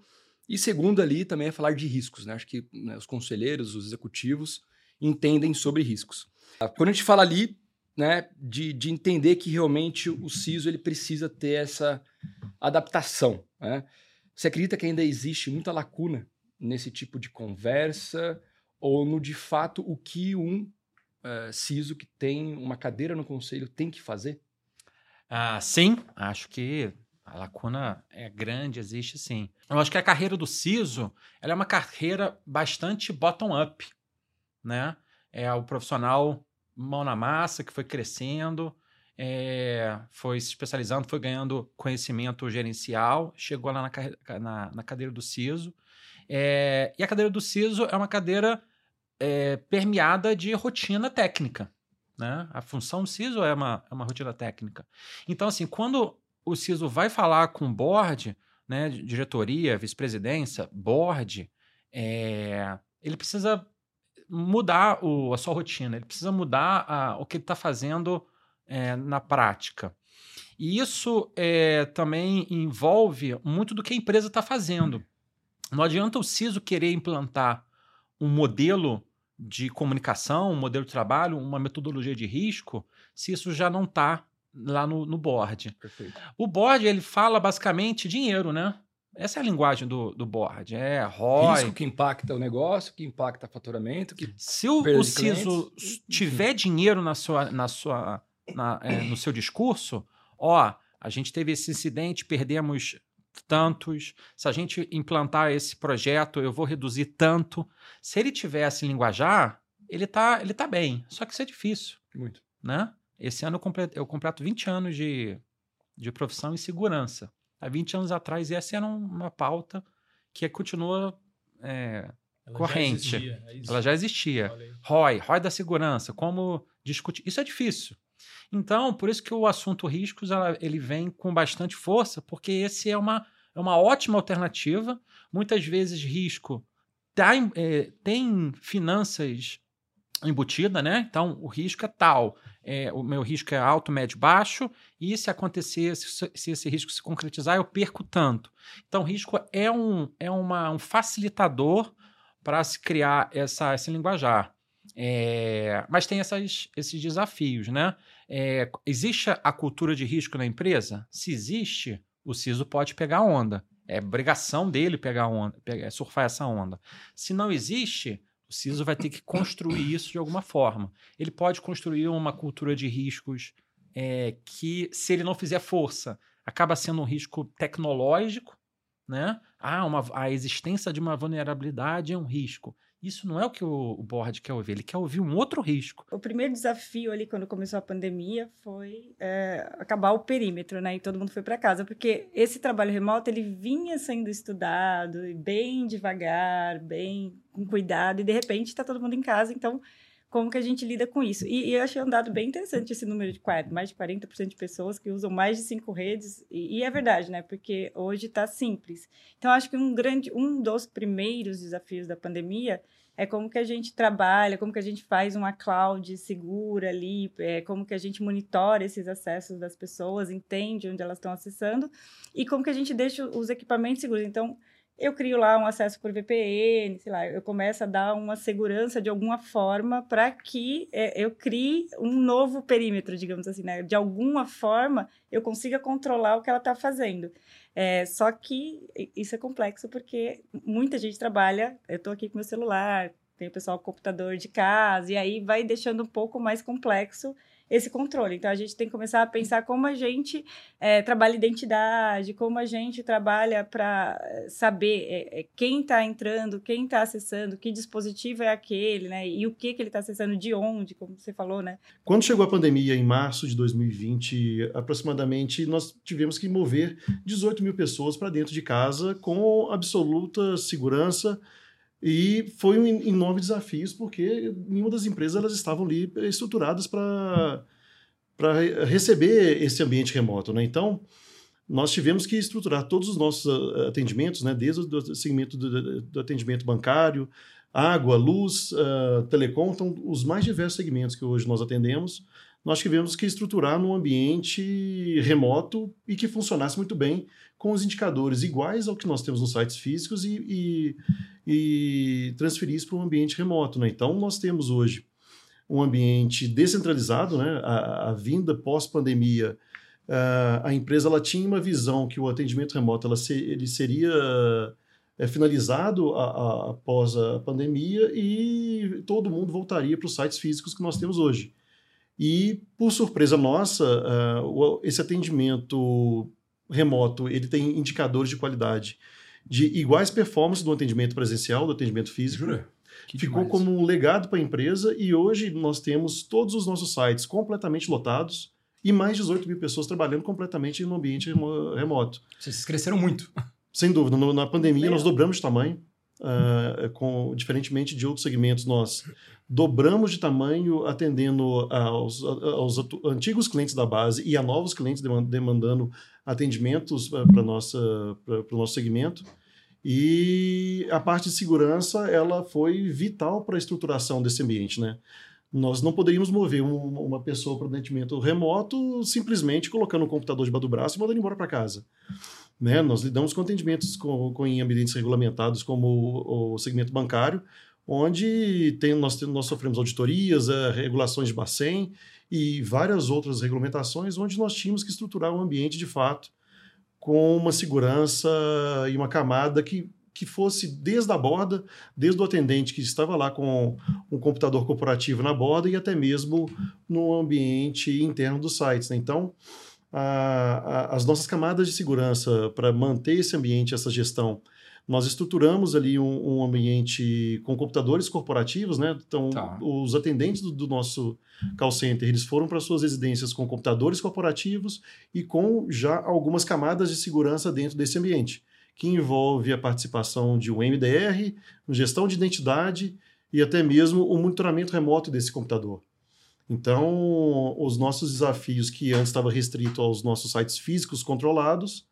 Speaker 1: E segundo ali também é falar de riscos. Né? Acho que né, os conselheiros, os executivos entendem sobre riscos. Quando a gente fala ali né, de, de entender que realmente o CISO ele precisa ter essa adaptação. Né? Você acredita que ainda existe muita lacuna nesse tipo de conversa ou no de fato o que um uh, CISO que tem uma cadeira no conselho tem que fazer?
Speaker 26: Ah, sim, acho que a lacuna é grande, existe sim. Eu acho que a carreira do CISO ela é uma carreira bastante bottom-up. Né? É o profissional mão na massa que foi crescendo, é, foi se especializando, foi ganhando conhecimento gerencial, chegou lá na, na, na cadeira do CISO. É, e a cadeira do CISO é uma cadeira é, permeada de rotina técnica. Né? A função do CISO é uma, é uma rotina técnica. Então, assim, quando o CISO vai falar com o board, né, diretoria, vice-presidência, board, é, ele precisa mudar o, a sua rotina, ele precisa mudar a, o que ele está fazendo é, na prática. E isso é, também envolve muito do que a empresa está fazendo. Não adianta o CISO querer implantar um modelo de comunicação, um modelo de trabalho, uma metodologia de risco, se isso já não está lá no, no board. Perfeito. O board ele fala basicamente dinheiro, né? Essa é a linguagem do, do board. É ROI.
Speaker 1: Risco que impacta o negócio, que impacta o faturamento. Que
Speaker 26: Se o, o CISO tiver dinheiro na sua, na sua, na, é, no seu discurso, ó, a gente teve esse incidente, perdemos tantos. Se a gente implantar esse projeto, eu vou reduzir tanto. Se ele tivesse linguajar, ele tá, ele tá bem. Só que isso é difícil.
Speaker 1: Muito.
Speaker 26: Né? Esse ano eu completo, eu completo 20 anos de, de profissão em segurança. Há 20 anos atrás, essa era uma pauta que continua é, Ela corrente. Já existia, é Ela já existia. ROI, ROI da segurança, como discutir. Isso é difícil. Então, por isso que o assunto riscos ela, ele vem com bastante força, porque esse é uma, é uma ótima alternativa. Muitas vezes risco tá, é, tem finanças embutida, né? Então, o risco é tal. É, o meu risco é alto, médio, baixo. E se acontecer, se, se esse risco se concretizar, eu perco tanto. Então, o risco é um, é uma, um facilitador para se criar essa, esse linguajar. É, mas tem essas, esses desafios, né? É, existe a cultura de risco na empresa? Se existe, o CISO pode pegar onda. É obrigação dele pegar onda, pegar, surfar essa onda. Se não existe, o CISO vai ter que construir isso de alguma forma. Ele pode construir uma cultura de riscos é, que, se ele não fizer força, acaba sendo um risco tecnológico, né? Ah, uma, a existência de uma vulnerabilidade é um risco. Isso não é o que o, o board quer ouvir, ele quer ouvir um outro risco.
Speaker 27: O primeiro desafio ali, quando começou a pandemia, foi é, acabar o perímetro, né? E todo mundo foi para casa, porque esse trabalho remoto, ele vinha sendo estudado, bem devagar, bem com cuidado, e de repente está todo mundo em casa, então como que a gente lida com isso. E, e, eu achei um dado bem interessante esse número de mais de 40% de pessoas que usam mais de cinco redes, e, e é verdade, né? Porque hoje está simples. Então, acho que um grande, um dos primeiros desafios da pandemia é como que a gente trabalha, como que a gente faz uma cloud segura ali, é, como que a gente monitora esses acessos das pessoas, entende onde elas estão acessando, e como que a gente deixa os equipamentos seguros. Então, eu crio lá um acesso por VPN, sei lá, eu começo a dar uma segurança de alguma forma para que é, eu crie um novo perímetro, digamos assim, né? De alguma forma eu consiga controlar o que ela está fazendo. É, só que isso é complexo porque muita gente trabalha, eu estou aqui com meu celular, tem o pessoal com computador de casa, e aí vai deixando um pouco mais complexo esse controle. Então a gente tem que começar a pensar como a gente é, trabalha identidade, como a gente trabalha para eh, saber é, quem está entrando, quem está acessando, que dispositivo é aquele, né? E o que, que ele está acessando, de onde, como você falou, né?
Speaker 28: Quando chegou a pandemia, em março de 2020, aproximadamente, nós tivemos que mover 18 mil pessoas para dentro de casa com absoluta segurança e foi um enorme desafio, porque nenhuma das empresas elas estavam ali estruturadas para receber esse ambiente remoto. Né? Então, nós tivemos que estruturar todos os nossos ah, atendimentos, né? desde o segmento do, do atendimento bancário, água, luz, uh, telecom, então, os mais diversos segmentos que hoje nós atendemos, nós tivemos que estruturar num ambiente remoto e que funcionasse muito bem com os indicadores iguais ao que nós temos nos sites físicos e, e, e transferir isso para um ambiente remoto. Né? Então, nós temos hoje um ambiente descentralizado, né? a, a vinda pós-pandemia, a, empresa ela tinha uma visão que o atendimento remoto ela ser, ele seria é, finalizado a, a, após a pandemia e todo mundo voltaria para os sites físicos que nós temos hoje. E, por surpresa nossa, uh, esse atendimento remoto ele tem indicadores de qualidade de iguais performances do atendimento presencial, do atendimento físico. Jura? Ficou demais. como um legado para a empresa e hoje nós temos todos os nossos sites completamente lotados e mais de 18 mil pessoas trabalhando completamente no ambiente remoto.
Speaker 1: Vocês cresceram muito. <laughs>
Speaker 28: Sem dúvida. Na pandemia, nós dobramos de tamanho. Uh, com, diferentemente de outros segmentos, nós dobramos de tamanho atendendo aos, aos antigos clientes da base e a novos clientes demandando atendimentos para o nosso segmento. E a parte de segurança ela foi vital para a estruturação desse ambiente. Né? Nós não poderíamos mover um, uma pessoa para atendimento remoto simplesmente colocando um computador debaixo do braço e mandando embora para casa. Né? Nós lidamos com atendimentos com, com em ambientes regulamentados, como o, o segmento bancário, onde tem, nós, nós sofremos auditorias, é, regulações de Bacen e várias outras regulamentações, onde nós tínhamos que estruturar um ambiente de fato com uma segurança e uma camada que, que fosse desde a borda, desde o atendente que estava lá com um computador corporativo na borda e até mesmo no ambiente interno dos sites. Né? Então, a, a, as nossas camadas de segurança para manter esse ambiente, essa gestão, nós estruturamos ali um, um ambiente com computadores corporativos, né? Então, tá. os atendentes do, do, nosso call center, eles foram para suas residências com computadores corporativos e com já algumas camadas de segurança dentro desse ambiente, que envolve a participação de um MDR, gestão de identidade e até mesmo o monitoramento remoto desse computador. Então, os nossos desafios, que antes estava restrito aos nossos sites físicos controlados,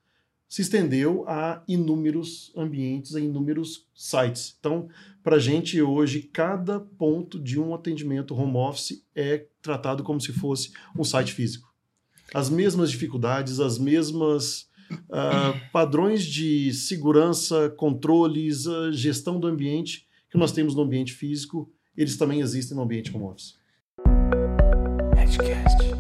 Speaker 28: se estendeu a inúmeros ambientes, a inúmeros sites. Então, para a gente hoje, cada ponto de um atendimento home office é tratado como se fosse um site físico. As mesmas dificuldades, as mesmas uh, padrões de segurança, controles, uh, gestão do ambiente que nós temos no ambiente físico, eles também existem no ambiente home office. Edgecast.